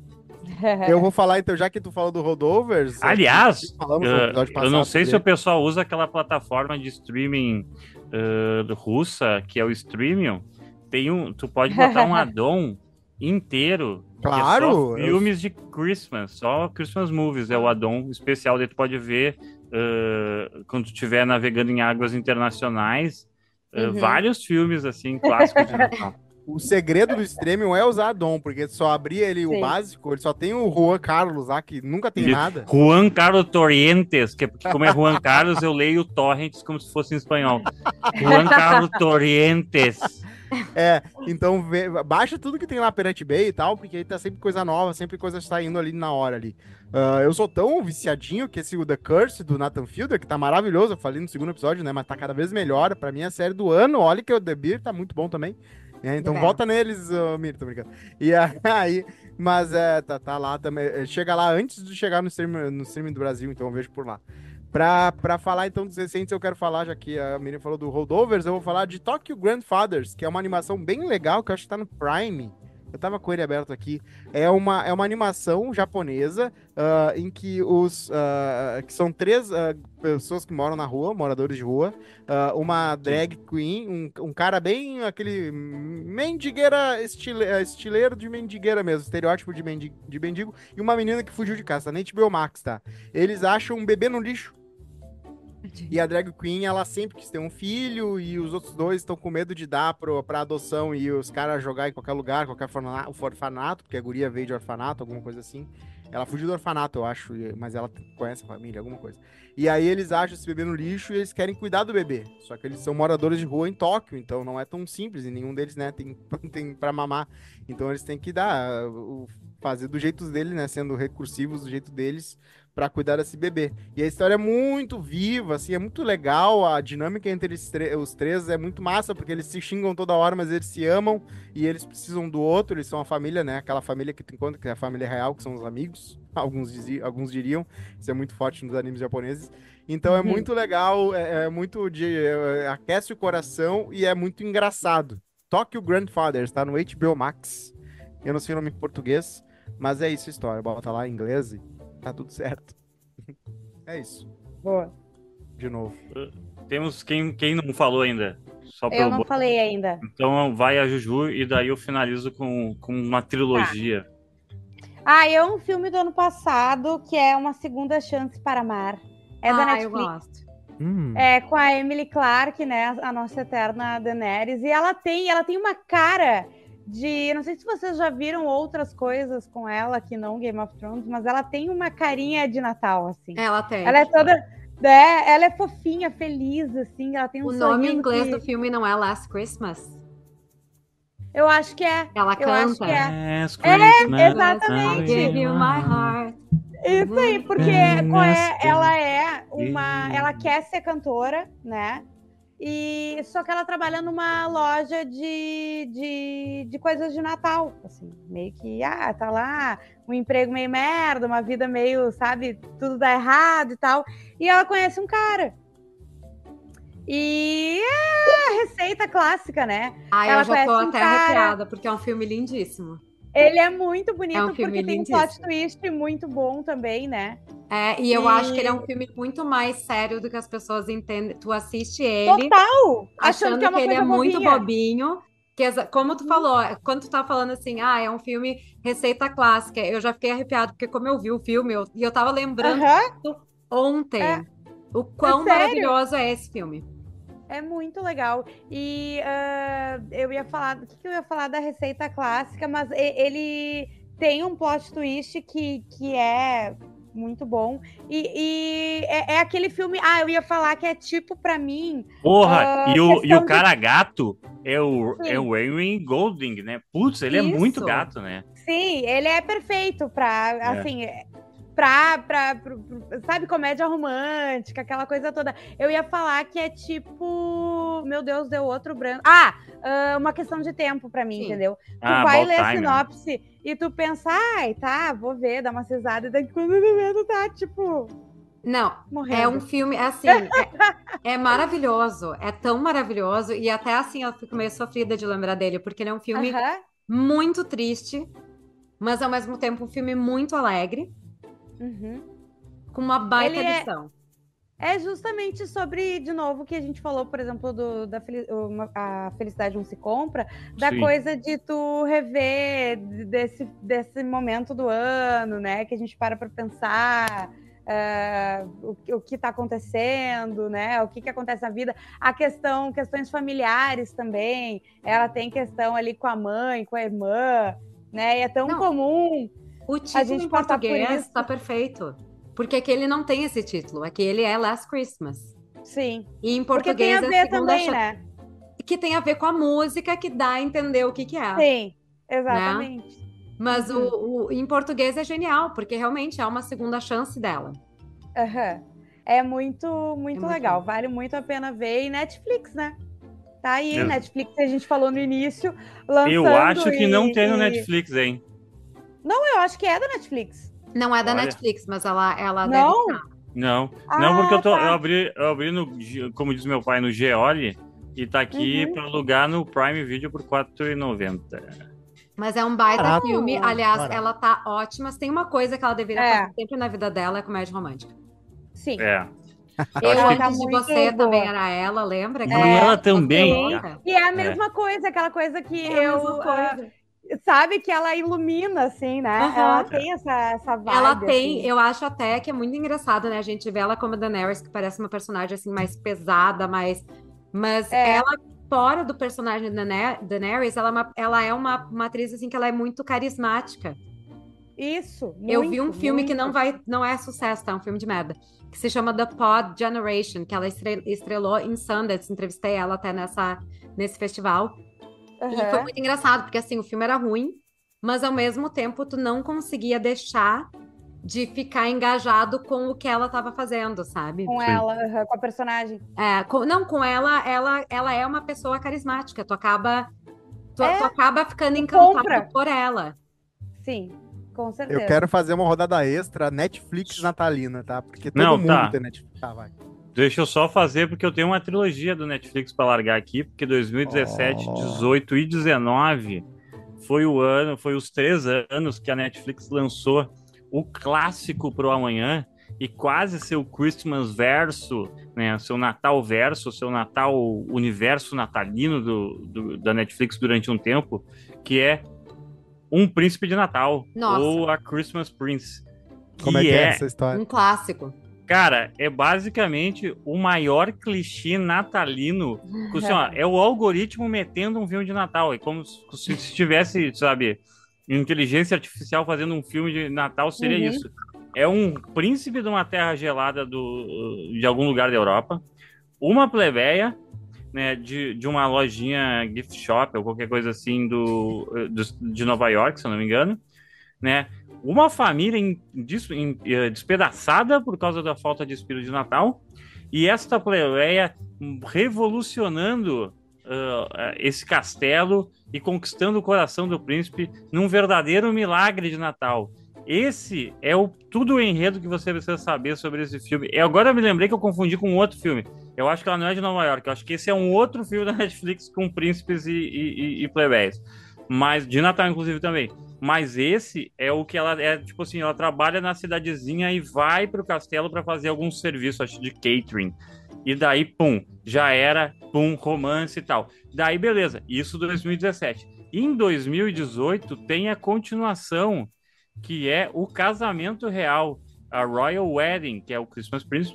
(laughs) Eu vou falar então, já que tu falou do Holdovers. Aliás, Uh, eu passado não sei se o pessoal usa aquela plataforma de streaming uh, russa, que é o Streamium. Tem um, tu pode botar um (laughs) addon inteiro. é só Claro, eu- filmes de Christmas, só Christmas movies é o addon especial. Daí tu pode ver uh, quando tu estiver navegando em águas internacionais. uh, Uhum. Vários filmes assim clássicos de Natal. (laughs) O segredo do Streaming é usar Dom, porque só abrir ele o Sim. básico, ele só tem o Juan Carlos lá, que nunca tem Ele- nada. Juan Carlos Torrentes, que porque como é Juan Carlos, eu leio Torrents como se fosse em espanhol. Juan Carlos Torrentes. É, então vê- baixa tudo que tem lá Pirate Bay e tal, porque aí tá sempre coisa nova, sempre coisa saindo ali na hora ali. Ah, eu sou tão viciadinho que esse o The Curse do Nathan Fielder, que tá maravilhoso, eu falei no segundo episódio, né, mas tá cada vez melhor. Pra mim é a série do ano, olha que o The Beer tá muito bom também. É, então É. volta neles, uh, Miro, tô brincando. E (laughs) aí, mas é, tá, tá lá também. é, Chega lá antes de chegar no stream, no streaming do Brasil, então eu vejo por lá. Pra, pra falar então dos recentes, eu quero falar, já que a Miriam falou do Holdovers, eu vou falar de Tokyo Grandfathers, que é uma animação bem legal, que eu acho que tá no Prime. Eu tava com ele aberto aqui. É uma, é uma animação japonesa ah, em que os. ah, que são três ah, pessoas que moram na rua, moradores de rua. uma drag queen, um, um cara bem aquele mendigueira, estile, eh, estileiro de mendigueira mesmo, estereótipo de, mendi, de mendigo, e uma menina que fugiu de casa, na HBO Max, tá? Eles acham um bebê no lixo. E a drag queen, ela sempre quis ter um filho, e os outros dois estão com medo de dar pro, pra adoção e os caras jogar em qualquer lugar, qualquer orfana- orfanato, porque a guria veio de orfanato, alguma coisa assim. Ela fugiu do orfanato, eu acho, mas ela conhece a família, alguma coisa. E aí eles acham esse bebê no lixo e eles querem cuidar do bebê. Só que eles são moradores de rua em Tóquio, então não é tão simples, e nenhum deles, né, tem, (laughs) tem pra mamar. Então eles têm que dar, fazer do jeito deles, né, sendo recursivos do jeito deles, pra cuidar desse bebê. E a história é muito viva, assim, é muito legal. A dinâmica entre os três é muito massa, porque eles se xingam toda hora, mas eles se amam e eles precisam do outro. Eles são a família, né? Aquela família que tu encontra, que é a família real, que são os amigos. (laughs) Alguns, dizi- alguns diriam. Isso é muito forte nos animes japoneses. Então é Uhum. muito legal, é, é muito de. é, aquece o coração e é muito engraçado. Tokyo Grandfathers, tá no HBO Max. Eu não sei o nome em português, mas é isso a história. Bota lá em inglês e tá tudo certo. É isso, Boa. de novo. Temos quem, quem não falou ainda. Só Eu não bo- falei ainda. Então vai a Juju e daí eu finalizo com, com uma trilogia. Ah, é um filme do ano passado que é uma segunda chance para amar. É da ah, eu Netflix. gosto. Hum. É com a Emily Clark, né? A nossa eterna Daenerys. E ela tem, ela tem uma cara de. Não sei se vocês já viram outras coisas com ela que não Game of Thrones, mas ela tem uma carinha de Natal, assim. Ela tem. Ela é toda. É, ela é fofinha, feliz, assim. Ela tem um O nome em inglês que- do filme não é Last Christmas? Eu acho que é. Ela Eu acho canta. que é. Last Christmas, exatamente. I Give you my heart. Isso aí, porque qual é, ela é uma. Ela quer ser cantora, né? E só que ela trabalha numa loja de, de, de coisas de Natal, assim, meio que, ah, tá lá, um emprego meio merda, uma vida meio, sabe, tudo dá errado e tal. E ela conhece um cara. E é a receita clássica, né? Ah, Ela eu já tô um até cara- arrepiada, porque é um filme lindíssimo. Ele é muito bonito É um porque tem um lindíssimo. plot twist muito bom também, né? É, e eu E- acho que ele é um filme muito mais sério do que as pessoas entendem. Tu assiste ele Total! Achando achando que é uma ele é muito bobinha. bobinho. Que, como tu falou, quando tu tá falando assim, ah, é um filme receita clássica, eu já fiquei arrepiado, porque como eu vi o filme, eu, e eu tava lembrando Aham, ontem É. o quão sério? maravilhoso é esse filme. é muito legal. E ah, eu ia falar, o que, que eu ia falar da receita clássica, mas ele tem um plot twist que, que é muito bom. E, e é, é aquele filme. Ah, eu ia falar que é tipo, pra mim. Porra, Ah, e, o, e o de- cara gato é o, Sim. é o Henry Golding, né? Putz, ele é muito Isso. gato, né? Sim, ele é perfeito pra, assim, é, pra, pra, pro- pro- sabe, comédia romântica, aquela coisa toda. Eu ia falar que é tipo, meu Deus, deu outro branco. Ah, ah, uma questão de tempo pra mim, Sim. entendeu? Tu Ah, vai ler a né? sinopse e tu pensa, ai, tá, vou ver, dá uma cisada, e daqui quando vê, tu tá, tipo, Não, morrendo. é um filme, assim, é, é (laughs) maravilhoso, é tão maravilhoso, e até assim eu fico meio sofrida de lembrar dele, porque ele é um filme Aham, muito triste, mas ao mesmo tempo um filme muito alegre, uhum. com uma baita Ele é- lição. É justamente sobre, de novo, que a gente falou, por exemplo, do, da fel- uma- a felicidade não se compra, da Sim. coisa de tu rever desse, desse momento do ano, né? Que a gente para para pensar ah, o, o que está acontecendo, né? O que, que acontece na vida. A questão, questões familiares também. Ela tem questão ali com a mãe, com a irmã, né? E é tão Não. comum. O título gente em português isso. tá perfeito, porque aqui ele não tem esse título, aqui ele é Last Christmas. Sim. E em Porque tem português a é ver segunda também, né? que tem a ver com a música que dá a entender o que que é. Sim, exatamente. Mas Uhum. o, o- em português é genial, porque realmente é uma segunda chance dela. Aham. É muito, muito muito legal. bom. Vale muito a pena ver. E Netflix, né? Tá aí, É. Netflix, a gente falou no início, lançando. Eu acho que não e- tem no e- Netflix, hein? Não, eu acho que é da Netflix. Não é da Olha. Netflix, mas ela, ela Não? deve estar. Não. Ah, não, porque eu, tô, tá. eu abri, eu abri no, como diz meu pai, no Geoli, e tá aqui Uhum. pra alugar no Prime Video por R$ 4,90. Mas é um baita Barato. filme. Aliás, Barato. ela tá ótima. Se tem uma coisa que ela deveria É. fazer sempre na vida dela é comédia romântica. Sim. É. Eu, Ela antes tá de você, boa. também era ela, lembra? E ela também, Louca. cara. E é a mesma coisa, aquela coisa que É a eu. mesma ah, coisa. Sabe que ela ilumina, assim, né? Aham. Ela tem essa, essa vibe. Ela tem, assim. eu acho até que é muito engraçado, né? A gente vê ela como a Daenerys, que parece uma personagem assim mais pesada, mais. Mas É. ela, fora do personagem da Daener- Daenerys, ela é, uma, ela é uma, uma atriz assim que ela é muito carismática. Isso. eu vi um muito, filme que muito. não vai, não é sucesso, tá? É um filme de merda. Que se chama The Pod Generation, que ela estre- estrelou em Sundance. Entrevistei ela até nessa, nesse festival. E foi muito engraçado, porque assim, o filme era ruim, mas ao mesmo tempo tu não conseguia deixar de ficar engajado com o que ela estava fazendo, sabe? Com Sim. ela, aham, com a personagem. É, com- não, com ela, ela, ela é uma pessoa carismática. Tu acaba, tu, É, tu acaba ficando encantado compra. por ela. Sim, com certeza. Eu quero fazer uma rodada extra Netflix natalina, tá? Porque todo Não, mundo tá. tem Netflix. Tá, vai. Deixa eu só fazer, porque eu tenho uma trilogia do Netflix pra largar aqui, porque 2017, Oh. 18 e 19 foi o ano, foi os três anos que a Netflix lançou o clássico pro amanhã e quase seu Christmas verso, né, seu Natal verso, seu Natal universo natalino do, do- da Netflix durante um tempo, que é Um Príncipe de Natal Nossa. ou a Christmas Prince. Como é que é essa história? Um clássico. Cara, é basicamente o maior clichê natalino. Assim, (laughs) ó, é o algoritmo metendo um filme de Natal. É como se se se tivesse, sabe, inteligência artificial fazendo um filme de Natal, seria Uhum. isso. É um príncipe de uma terra gelada do, de algum lugar da Europa, uma plebeia, né, de, de uma lojinha gift shop ou qualquer coisa assim do, do- de Nova York, se eu não me engano, né? Uma família em- dis- em- eh, despedaçada por causa da falta de espírito de Natal e esta plebeia revolucionando ah, esse castelo e conquistando o coração do príncipe num verdadeiro milagre de Natal. Esse é o tudo o enredo que você precisa saber sobre esse filme. E agora eu me lembrei que eu confundi com outro filme. Eu acho que ela não é de Nova York. Eu acho que esse é um outro filme da (laughs) Netflix com príncipes e, e- e plebeias. Mas de Natal, inclusive, também. Mas esse é o que ela é, tipo assim, ela trabalha na cidadezinha e vai pro castelo para fazer algum serviço, acho, de catering. E daí, pum, já era, pum, romance e tal. Daí, beleza, isso 2017. Em 2018 tem a continuação, que é o casamento real, a Royal Wedding, que é o Christmas Prince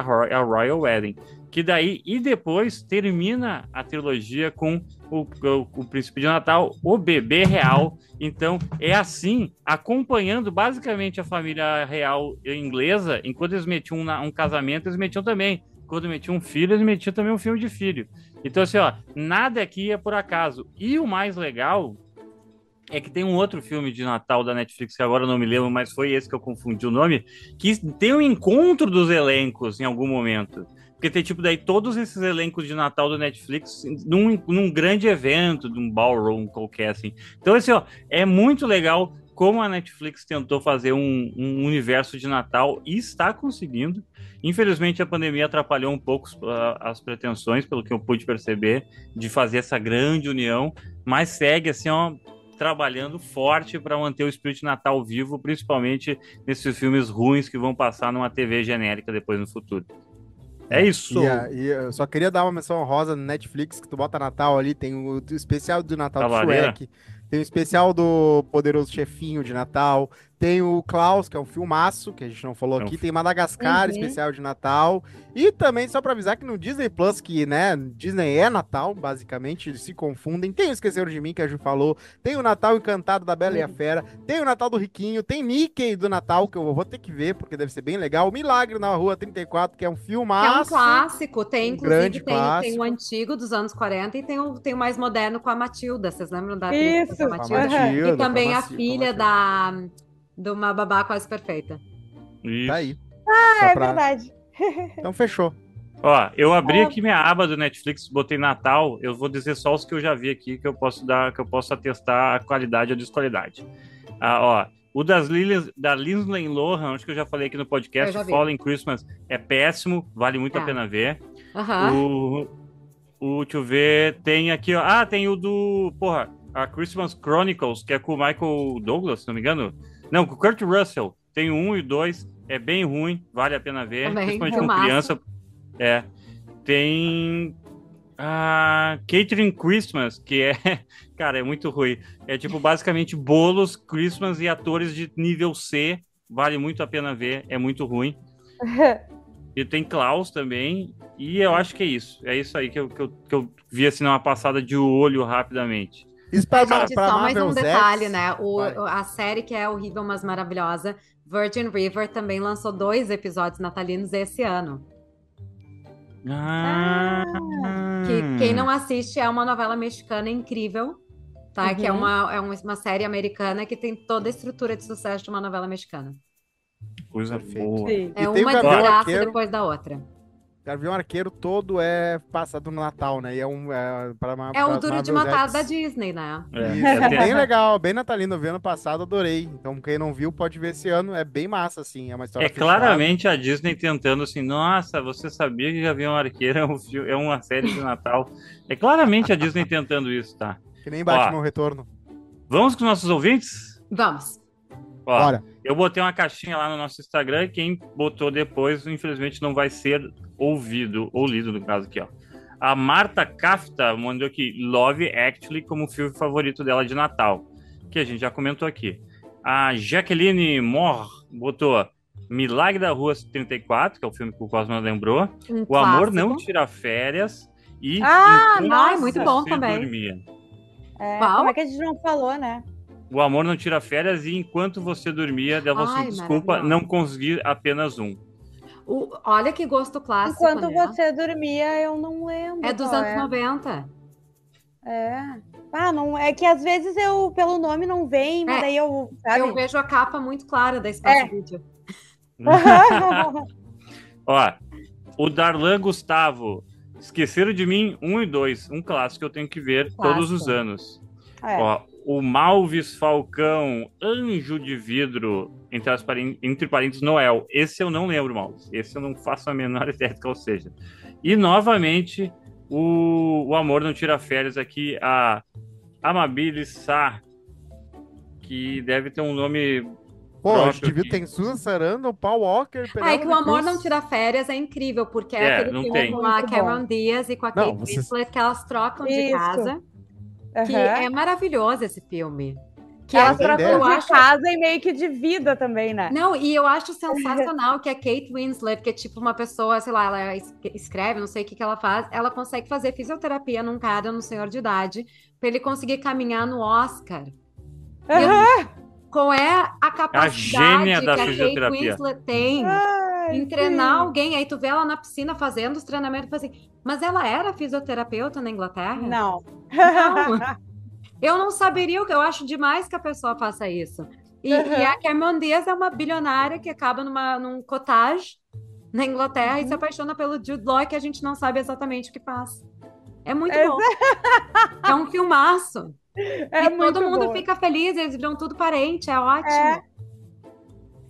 Roy- a Royal Wedding. Que daí, e depois termina a trilogia com o, o, o Príncipe de Natal, o bebê real. Então, é assim, acompanhando basicamente a família real inglesa, enquanto eles metiam um, um casamento, eles metiam também. Quando metiam um filho, eles metiam também um filme de filho. Então, assim, ó, nada aqui é por acaso. E o mais legal é que tem um outro filme de Natal da Netflix, que agora não me lembro, mas foi esse que eu confundi o nome, que tem um encontro dos elencos em algum momento. Porque tem, tipo, daí todos esses elencos de Natal do Netflix num, num grande evento, num ballroom qualquer, assim. Então, assim, ó, é muito legal como a Netflix tentou fazer um, um universo de Natal e está conseguindo. Infelizmente, a pandemia atrapalhou um pouco as pretensões, pelo que eu pude perceber, de fazer essa grande união, mas segue, assim, ó, trabalhando forte para manter o espírito de Natal vivo, principalmente nesses filmes ruins que vão passar numa TV genérica depois no futuro. É isso. E, a- e eu só queria dar uma menção honrosa no Netflix, que tu bota Natal ali, tem o especial do Natal do. Shrek, tem o especial do Poderoso Chefinho de Natal, tem o Klaus, que é um filmaço, que a gente não falou É um aqui, tem Madagascar, Uhum. especial de Natal, e também, só pra avisar que no Disney Plus, que, né, Disney é Natal, basicamente, eles se confundem, tem o Esqueceram de Mim, que a Ju falou, tem o Natal Encantado da Bela e a Fera, tem o Natal do Riquinho, tem Mickey do Natal, que eu vou ter que ver, porque deve ser bem legal, o Milagre na Rua 34, que é um Que é um filmaço, clássico, tem, um inclusive, grande tem, tem o antigo dos anos 40 e tem o, tem o mais moderno com a Matilda. Vocês lembram da Isso, princesa Com a Matilda? Matilda, E também a a Maci- com filha da de uma babá quase perfeita. Isso. Tá aí. Ah, é pra- verdade. Então fechou. Ó, eu abri aqui minha aba do Netflix, botei Natal. Eu vou dizer só os que eu já vi aqui, que eu posso dar, que eu posso atestar a qualidade ou desqualidade. Ah, ó, o das Lilian, da Lindsay Lohan, acho que eu já falei aqui no podcast. Fallen Christmas, é péssimo, vale muito a É. pena ver. Aham. O, o, deixa eu ver, tem aqui, ó, ah, tem o do, porra, a Christmas Chronicles, que é com o Michael Douglas, se não me engano. Não, com o Kurt Russell. Tem o um e o dois, é bem ruim, vale a pena ver, Também, principalmente com criança. É. Tem a Catering Christmas, que é, (laughs) cara, é muito ruim. É tipo basicamente bolos Christmas e atores de nível C, vale muito a pena ver, é muito ruim. (laughs) E tem Klaus também. E eu acho que é isso. É isso aí que eu, que eu, que eu vi assim numa passada de olho rapidamente. Isso pra, Gente, pra só mais um detalhe, né? O, a série que é horrível, mas maravilhosa, Virgin River, também lançou dois episódios natalinos esse ano. Ah, Que quem não assiste é uma novela mexicana incrível, tá? Que é, Uhum. uma, é uma, série americana que tem toda a estrutura de sucesso de uma novela mexicana. Coisa Perfeito. boa. Sim. É uma desgraça Arqueiro. depois da outra. Gavião Arqueiro todo é passado no Natal, né? E é um. É, pra, É o Duro de Matar da Disney. Né? É, Isso, é, é bem legal, bem natalino. Eu vi ano passado, adorei. Então, quem não viu, pode ver esse ano. É bem massa, assim. É uma história é fechada. claramente a Disney tentando assim, nossa, você sabia que Gavião Arqueiro é, um é uma série de Natal? É claramente a Disney tentando isso, tá? Que nem Batman Ó. o Retorno. Vamos com os nossos ouvintes? Vamos. Ó, Bora. eu botei uma caixinha lá no nosso Instagram e quem botou depois, infelizmente, não vai ser ouvido, ou lido no caso aqui, ó. A Marta Kafta mandou aqui Love Actually como filme favorito dela de Natal, que a gente já comentou aqui. A Jaqueline Mor botou Milagre da Rua 34, que é o filme que o Cosma lembrou. Um O Amor clássico. Não Tira Férias e Ah, Enquanto Ai, muito bom Você também. Dormia. É, como é que a gente não falou, né? O Amor Não Tira Férias e Enquanto Você Dormia, dela assim, Ai, desculpa, não consegui apenas um. O- olha que gosto clássico. Enquanto né? você dormia, eu não lembro. É dos anos 90. É. Ah, não, é que às vezes eu, pelo nome, não vem, mas É, daí eu, sabe? Eu vejo a capa muito clara da Espaço É. Vídeo. (laughs) Ó, o Darlan Gustavo, Esqueceram de Mim 1 e 2, um clássico que eu tenho que ver todos os Clássico. anos. É. Ó, o Malvis Falcão, Anjo de Vidro, entre, as entre parênteses, Noel. Esse eu não lembro, Malvis. Esse eu não faço a menor (laughs) ideia de qual seja. E, novamente, o, o Amor Não Tira Férias aqui, a Amabile Sá, que deve ter um nome. Pô, a próprio gente viu, tem Susan Sarandon, Paul Walker, Ah, é que o Amor Cruz. Não Tira Férias é incrível, porque é, É, aquele filme tem. com a Muito Cameron bom. Diaz e com a Não, Kate vocês- Winslet, que elas trocam de Isso. Casa. Que é maravilhoso esse filme. Que é, ideia. trocam eu de acho casa e meio que de vida também, né? Não, e eu acho sensacional que a Kate Winslet, que é tipo uma pessoa, sei lá, ela es- escreve, não sei o que que ela faz, ela consegue fazer fisioterapia num cara, num senhor de idade, pra ele conseguir caminhar no Oscar. Eu- Aham. Qual é a capacidade da que a Kate. Winslet tem Ai, em treinar sim. alguém? Aí tu vê ela na piscina fazendo os treinamentos, e fala assim, mas ela era fisioterapeuta na Inglaterra? Não. Não. (laughs) Eu não saberia o que eu acho demais que a pessoa faça isso. E, Uhum. e a Cameron Diaz é uma bilionária que acaba numa, num cottage na Inglaterra Uhum. e se apaixona pelo Jude Law que a gente não sabe exatamente o que faz. É muito Exa- bom. É um filmaço. (laughs) É e todo mundo bom. fica feliz, eles viram tudo parente, é ótimo. É.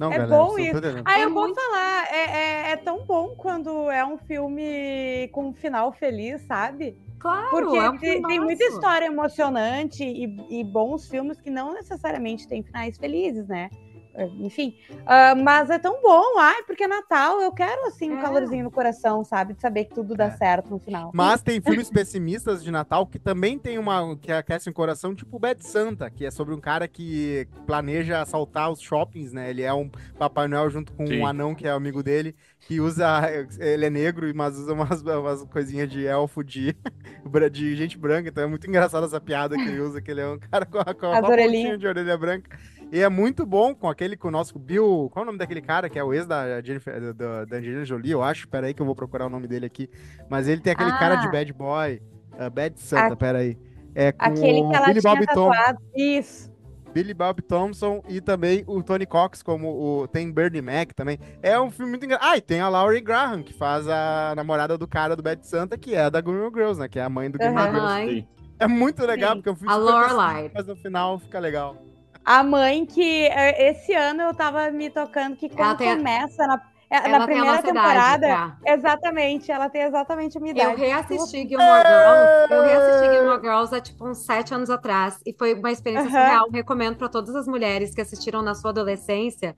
Não, É galera, bom isso. Ah, É eu vou falar, é, é, é tão bom quando é um filme com um final feliz, sabe? Claro, Porque é um tem, tem muita história emocionante e, e bons filmes que não necessariamente têm finais felizes, né? É, Enfim, ah, mas é tão bom, ai, porque é Natal, eu quero assim um É. calorzinho no coração, sabe? De saber que tudo dá É. certo no final. Mas tem (laughs) filmes pessimistas de Natal que também tem uma que aquecem o coração, tipo o Bad Santa, que é sobre um cara que planeja assaltar os shoppings, né? Ele é um Papai Noel junto com Sim. um anão que é amigo dele, que usa. (laughs) Ele é negro, mas usa umas, umas coisinhas de elfo de, (laughs) de gente branca. Então é muito engraçada essa piada que ele usa, que ele é um cara com, a- com uma pontinha de orelha branca. E é muito bom com aquele, com o nosso Bill. Qual é o nome daquele cara que é o ex da, Jennifer, da, da Angelina Jolie, eu acho? Pera aí que eu vou procurar o nome dele aqui. Mas ele tem aquele cara de Ah. bad boy, uh, bad Santa, A- pera aí. É com Aquele que ela Billy tinha Bob Thompson, tatuado. Isso. Billy Bob Thompson e também o Tony Cox como o tem Bernie Mac também. É um filme muito engraçado. Ah, e tem a Laurie Graham que faz a namorada do cara do Bad Santa, que é a da Gilmore Girls, né? Que é a mãe do Gilmore. Girls. Sim. É muito legal Sim. porque é um filme A Lorelai. mas no final fica legal. A mãe que é, esse ano eu tava me tocando que quando tem começa na, é, na primeira temporada, idade, exatamente, ela tem exatamente a minha Eu idade. reassisti Gilmore Girls. Eu reassisti Gilmore Girls há tipo uns sete anos atrás. E foi uma experiência Aham. surreal. Recomendo para todas as mulheres que assistiram na sua adolescência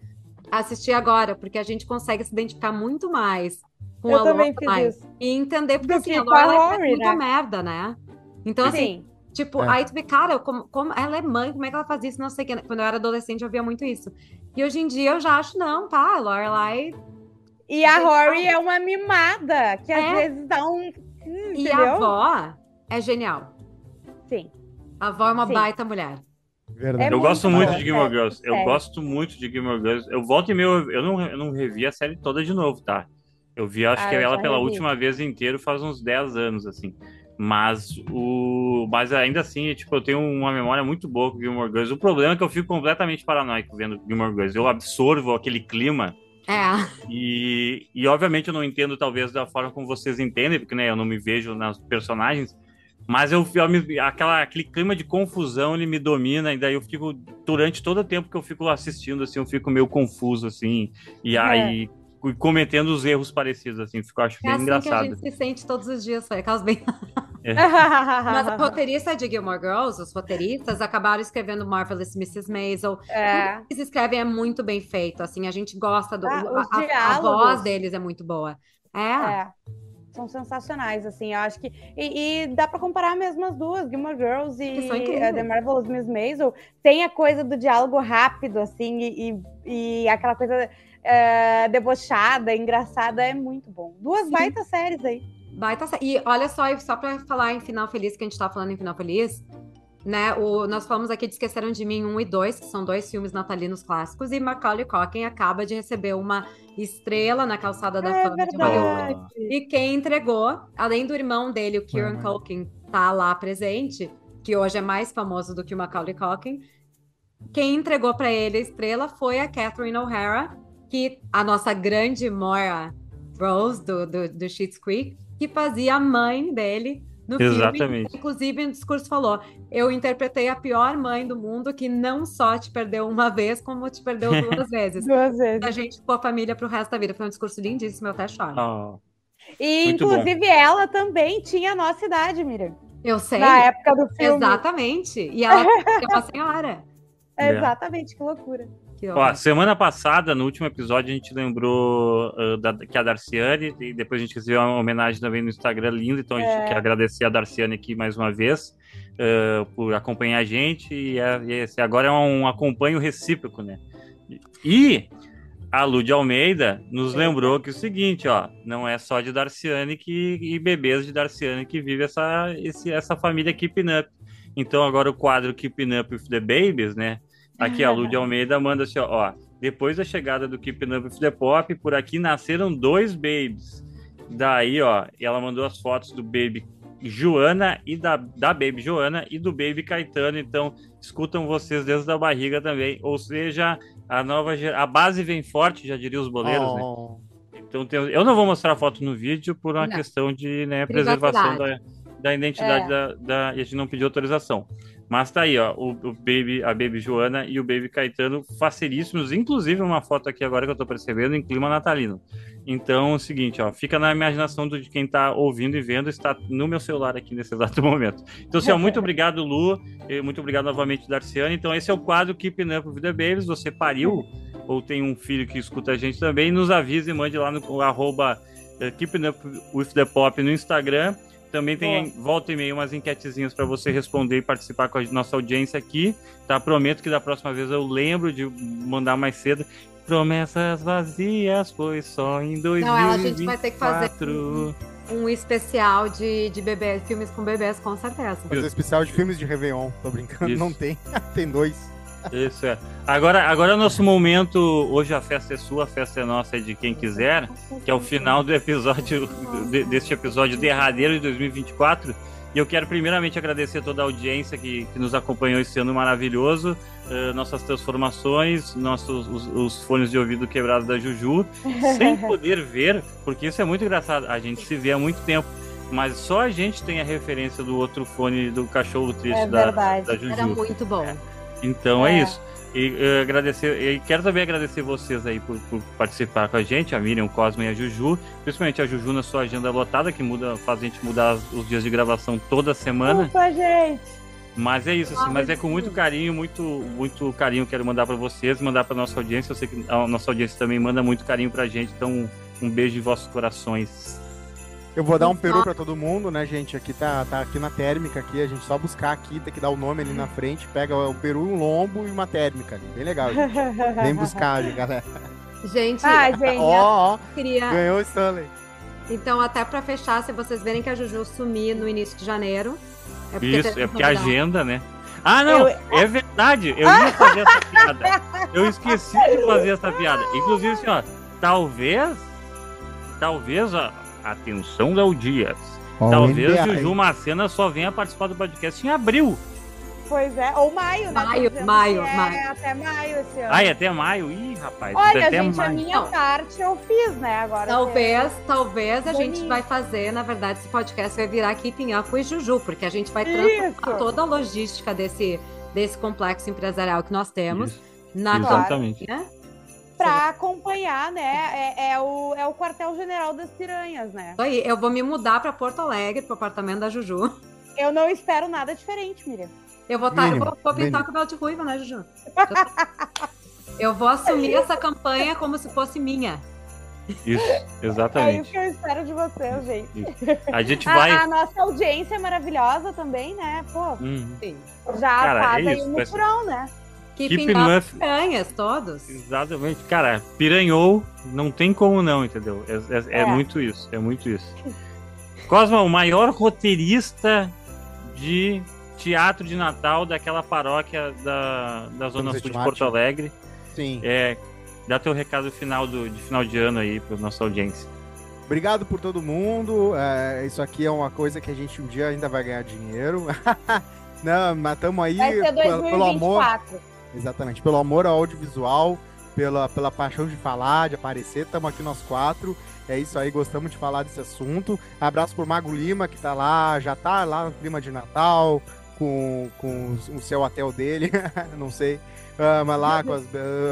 assistir agora, porque a gente consegue se identificar muito mais com Eu a também Lorelai. E entender, porque Do assim, a Lorelai faz muita né? merda, né? Então, assim, Sim. Tipo, É. aí tu vê, cara, como, como ela é mãe, como é que ela faz isso? Não sei o que. Quando eu era adolescente, eu via muito isso. E hoje em dia eu já acho, não, tá, a Lorelai. E a Rory é uma mimada, que às É. vezes dá um. Hum, E a avó é genial. Sim. A avó é uma Sim. baita mulher. Verdade. É eu gosto muito muito bom, de Gilmore é, Girls. Eu sério. gosto muito de Gilmore Girls. Eu volto e meio, eu não, eu não revi a série toda de novo, tá? Eu vi, acho Ah, que eu ela pela revi. última vez inteiro faz uns 10 anos, assim. Mas o. Mas ainda assim, tipo, eu tenho uma memória muito boa com Gilmore Girls. O problema é que eu fico completamente paranoico vendo Gilmore Girls. Eu absorvo aquele clima. É. E, e obviamente eu não entendo, talvez, da forma como vocês entendem, porque né, eu não me vejo nas personagens. Mas eu, eu me- aquela, aquele clima de confusão ele me domina, e daí eu fico, durante todo o tempo que eu fico assistindo, assim, eu fico meio confuso, assim, e É. aí cometendo os erros parecidos, assim, eu fico, acho É bem assim engraçado. que a gente se sente todos os dias, foi aquelas bem. É. (laughs) Mas a roteirista de Gilmore Girls, os roteiristas, acabaram escrevendo Marvelous Mrs. Maisel. É. Que eles escrevem é muito bem feito, assim, a gente gosta do. Ah, a, os a- voz deles é muito boa. É. É. São sensacionais, assim, eu acho que. E, e dá pra comparar mesmo as duas, Gilmore Girls e eh, The Marvelous Miss Maisel. Tem a coisa do diálogo rápido, assim, e, e- e aquela coisa eh, debochada, engraçada, é muito bom. Duas Sim. baitas séries aí. Baita sé- E olha só, só pra falar em Final Feliz, que a gente tá falando em Final Feliz, né? O, nós falamos aqui de Esqueceram de Mim 1 e 2, que são dois filmes natalinos clássicos, e Macaulay Culkin acaba de receber uma estrela na calçada da É fama de Hollywood. verdade. E quem entregou, além do irmão dele, o Kieran Uhum. Culkin, tá lá presente, que hoje é mais famoso do que o Macaulay Culkin, quem entregou pra ele a estrela foi a Catherine O'Hara, que a nossa grande Moira Rose do, do, do Schitt's Creek, que fazia a mãe dele no filme. Exatamente. Inclusive, no discurso falou: Eu interpretei a pior mãe do mundo que não só te perdeu uma vez, como te perdeu (laughs) duas vezes. Duas vezes. A gente ficou a família pro resto da vida. Foi um discurso lindíssimo, eu até choro. Ah, E, Muito bom. inclusive, ela também tinha a nossa idade, Miriam. Eu sei. Na época do filme. Exatamente. E ela (laughs) é uma senhora. É É. exatamente, que loucura. Que Ó, semana passada, no último episódio, a gente lembrou uh, da- que a Darciane, e depois a gente recebeu uma homenagem também no Instagram linda, então a gente É. quer agradecer a Darciane aqui mais uma vez uh, por acompanhar a gente, e, é- e esse agora é um acompanho recíproco, né? E a Lud Almeida nos lembrou que é o seguinte, ó, não é só de Darciane que, e bebês de Darciane que vive essa, esse- essa família Keeping Up. Então agora o quadro Keeping Up with the Babies, né? Aqui a Lud Almeida manda assim, ó, ó, depois da chegada do Keeping Up with the Pop, por aqui nasceram dois babies. Daí, ó, ela mandou as fotos do baby Joana e da, da baby Joana e do baby Caetano, então escutam vocês desde a barriga também, ou seja, a nova a base vem forte, já diria os boleiros, né? Oh. Então tem- eu não vou mostrar a foto no vídeo por uma Não. questão de né, preservação da. Da identidade É. da, da. E a gente não pediu autorização. Mas tá aí, ó, o, o Baby, a Baby Joana e o Baby Caetano facilíssimos, inclusive uma foto aqui agora que eu tô percebendo em clima natalino. Então é o seguinte, ó, fica na imaginação de quem tá ouvindo e vendo, está no meu celular aqui nesse exato (laughs) momento. Então, assim, ó, muito (laughs) obrigado, Lu, e muito obrigado novamente, Darciane. Então, esse é o quadro Keeping Up with the Babies. Você pariu ou tem um filho que escuta a gente também, nos avise e mande lá no arroba eh, Keeping Up with the Pop no Instagram. Também tem volta e meia umas enquetezinhas para você responder e participar com a nossa audiência aqui, tá? Prometo que da próxima vez eu lembro de mandar mais cedo. Promessas vazias, pois só em 2024. Não, ela- a gente vai ter que fazer Um especial de, de bebê, filmes com bebês, com certeza. Fazer especial de filmes de Réveillon. Tô brincando, Isso. não tem. (laughs) tem dois. Isso é. Agora, agora é o nosso momento. Hoje a festa é sua, a festa é nossa, é de quem quiser. Que é o final do episódio, de- deste episódio derradeiro de 2024. E eu quero primeiramente agradecer toda a audiência que, que nos acompanhou esse ano maravilhoso. eh, nossas transformações, nossos os, os fones de ouvido quebrados da Juju, sem (laughs) poder ver, porque isso é muito engraçado. A gente se vê há muito tempo, mas só a gente tem a referência do outro fone do cachorro triste É da, da Juju. Era muito bom. Então é, É. isso. E eh, agradecer, e quero também agradecer vocês aí por, por participar com a gente, a Miriam, o Cosmo e a Juju, principalmente a Juju na sua agenda lotada, que muda, faz a gente mudar os dias de gravação toda semana. Desculpa, gente. Mas é isso, assim, mas é com muito carinho, muito, muito carinho quero mandar para vocês, mandar para nossa audiência. Eu sei que a nossa audiência também manda muito carinho pra gente, então um beijo em vossos corações. Eu vou dar um peru pra todo mundo, né, gente? Aqui tá, tá aqui na térmica aqui, a gente só buscar aqui, tem que dar o nome ali na frente, pega o peru, um lombo e uma térmica ali. Bem legal, gente. Vem buscar, gente, (laughs) galera. Gente, Ai, gente. Ó, ó, queria. ganhou o Stanley. Então, até pra fechar, se vocês verem que a Juju sumir no início de janeiro. É porque Isso, é porque a agenda, né? Ah, não, Eu- é verdade. Eu ia fazer essa piada. Eu esqueci de fazer essa piada. Inclusive, assim, ó, talvez, talvez, ó, atenção, Léo Dias. Talvez Ó, Juju Macena só venha participar do podcast em abril. Pois é, ou maio, né? Maio, dizendo maio, é maio. até maio esse ano. Ai, até maio. Ih, rapaz, Olha, até gente, a maio. minha Não. parte eu fiz, né? Agora. Talvez, talvez a gente vai fazer, na verdade, esse podcast vai virar Keeping Up with Juju, porque a gente vai transformar Isso. toda a logística desse, desse complexo empresarial que nós temos Isso, na Exatamente. campanha. Pra acompanhar, né? É, é o, é o quartel-general das piranhas, né? Isso aí, eu vou me mudar para Porto Alegre, pro apartamento da Juju. Eu não espero nada diferente, Miriam. Eu vou, tá, eu Mínimo, vou, vou pintar o cabelo de ruiva, né, Juju? (laughs) Eu vou assumir essa campanha como se fosse minha. Isso, (laughs) É isso exatamente. que eu espero de vocês, gente. (laughs) A gente A, vai. a nossa audiência é maravilhosa também, né? Pô, Hum, já Cara, é faz aí isso, um vai ser- né? Keeping, Keeping Up Up. campanhas, todos. Exatamente. Cara, piranhou, não tem como não, entendeu? É, é- é É. muito isso, é muito isso. Cosma, o maior roteirista de teatro de Natal daquela paróquia da, da Zona Sul de. Porto Alegre. Sim. É, dá teu recado final do, de final de ano aí para nossa audiência. Obrigado por todo mundo. É, isso aqui é uma coisa que a gente um dia ainda vai ganhar dinheiro. (laughs) Não, mas estamos aí Vai ser pelo, pelo amor. 2024. Exatamente, pelo amor ao audiovisual, pela, pela paixão de falar, de aparecer, estamos aqui nós quatro. É isso aí, gostamos de falar desse assunto. Abraço por Mago Lima, que tá lá, já tá lá no clima de Natal, com, com o seu hotel dele, (laughs) não sei. Mas lá com as,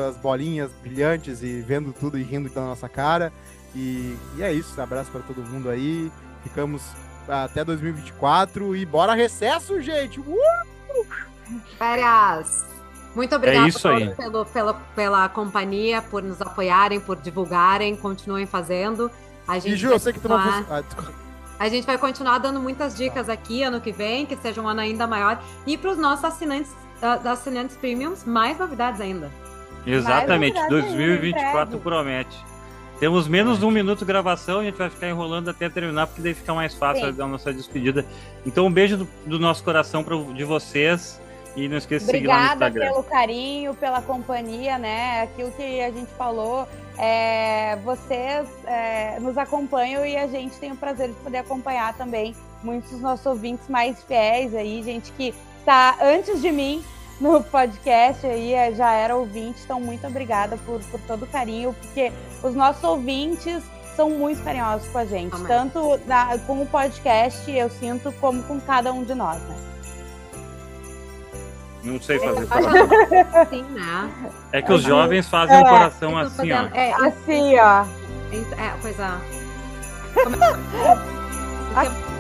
as bolinhas brilhantes e vendo tudo e rindo da nossa cara. E, e é isso, abraço para todo mundo aí. Ficamos até 2024 e bora recesso, gente! Uh! Férias! Muito obrigada É isso aí. todos pelo, pela, pela companhia, por nos apoiarem, por divulgarem, continuem fazendo. A gente E Ju, vai eu sei que tu não. Ah. A gente vai continuar dando muitas dicas aqui ano que vem, que seja um ano ainda maior. E para os nossos assinantes, ah, assinantes premiums, mais novidades ainda. Exatamente, novidades ainda, 2024 em breve. promete. Temos menos de um minuto de gravação, a gente vai ficar enrolando até terminar, porque daí fica mais fácil Sim. a nossa despedida. Então, um beijo do, do nosso coração pra, de vocês. E não esqueça de seguir lá no Obrigada Instagram. pelo carinho, pela companhia, né? Aquilo que a gente falou, é, vocês é, nos acompanham e a gente tem o prazer de poder acompanhar também muitos dos nossos ouvintes mais fiéis aí, gente que está antes de mim no podcast aí, é, já era ouvinte, então muito obrigada por, por todo o carinho, porque os nossos ouvintes são muito carinhosos com a gente, Amém. tanto na- com o podcast, eu sinto, como com cada um de nós, né? Não sei fazer. (laughs) Sim, né? É que os jovens fazem um É, coração Eu tô assim, ó. é, Assim, ó. é, é, pois é. Como é- Porque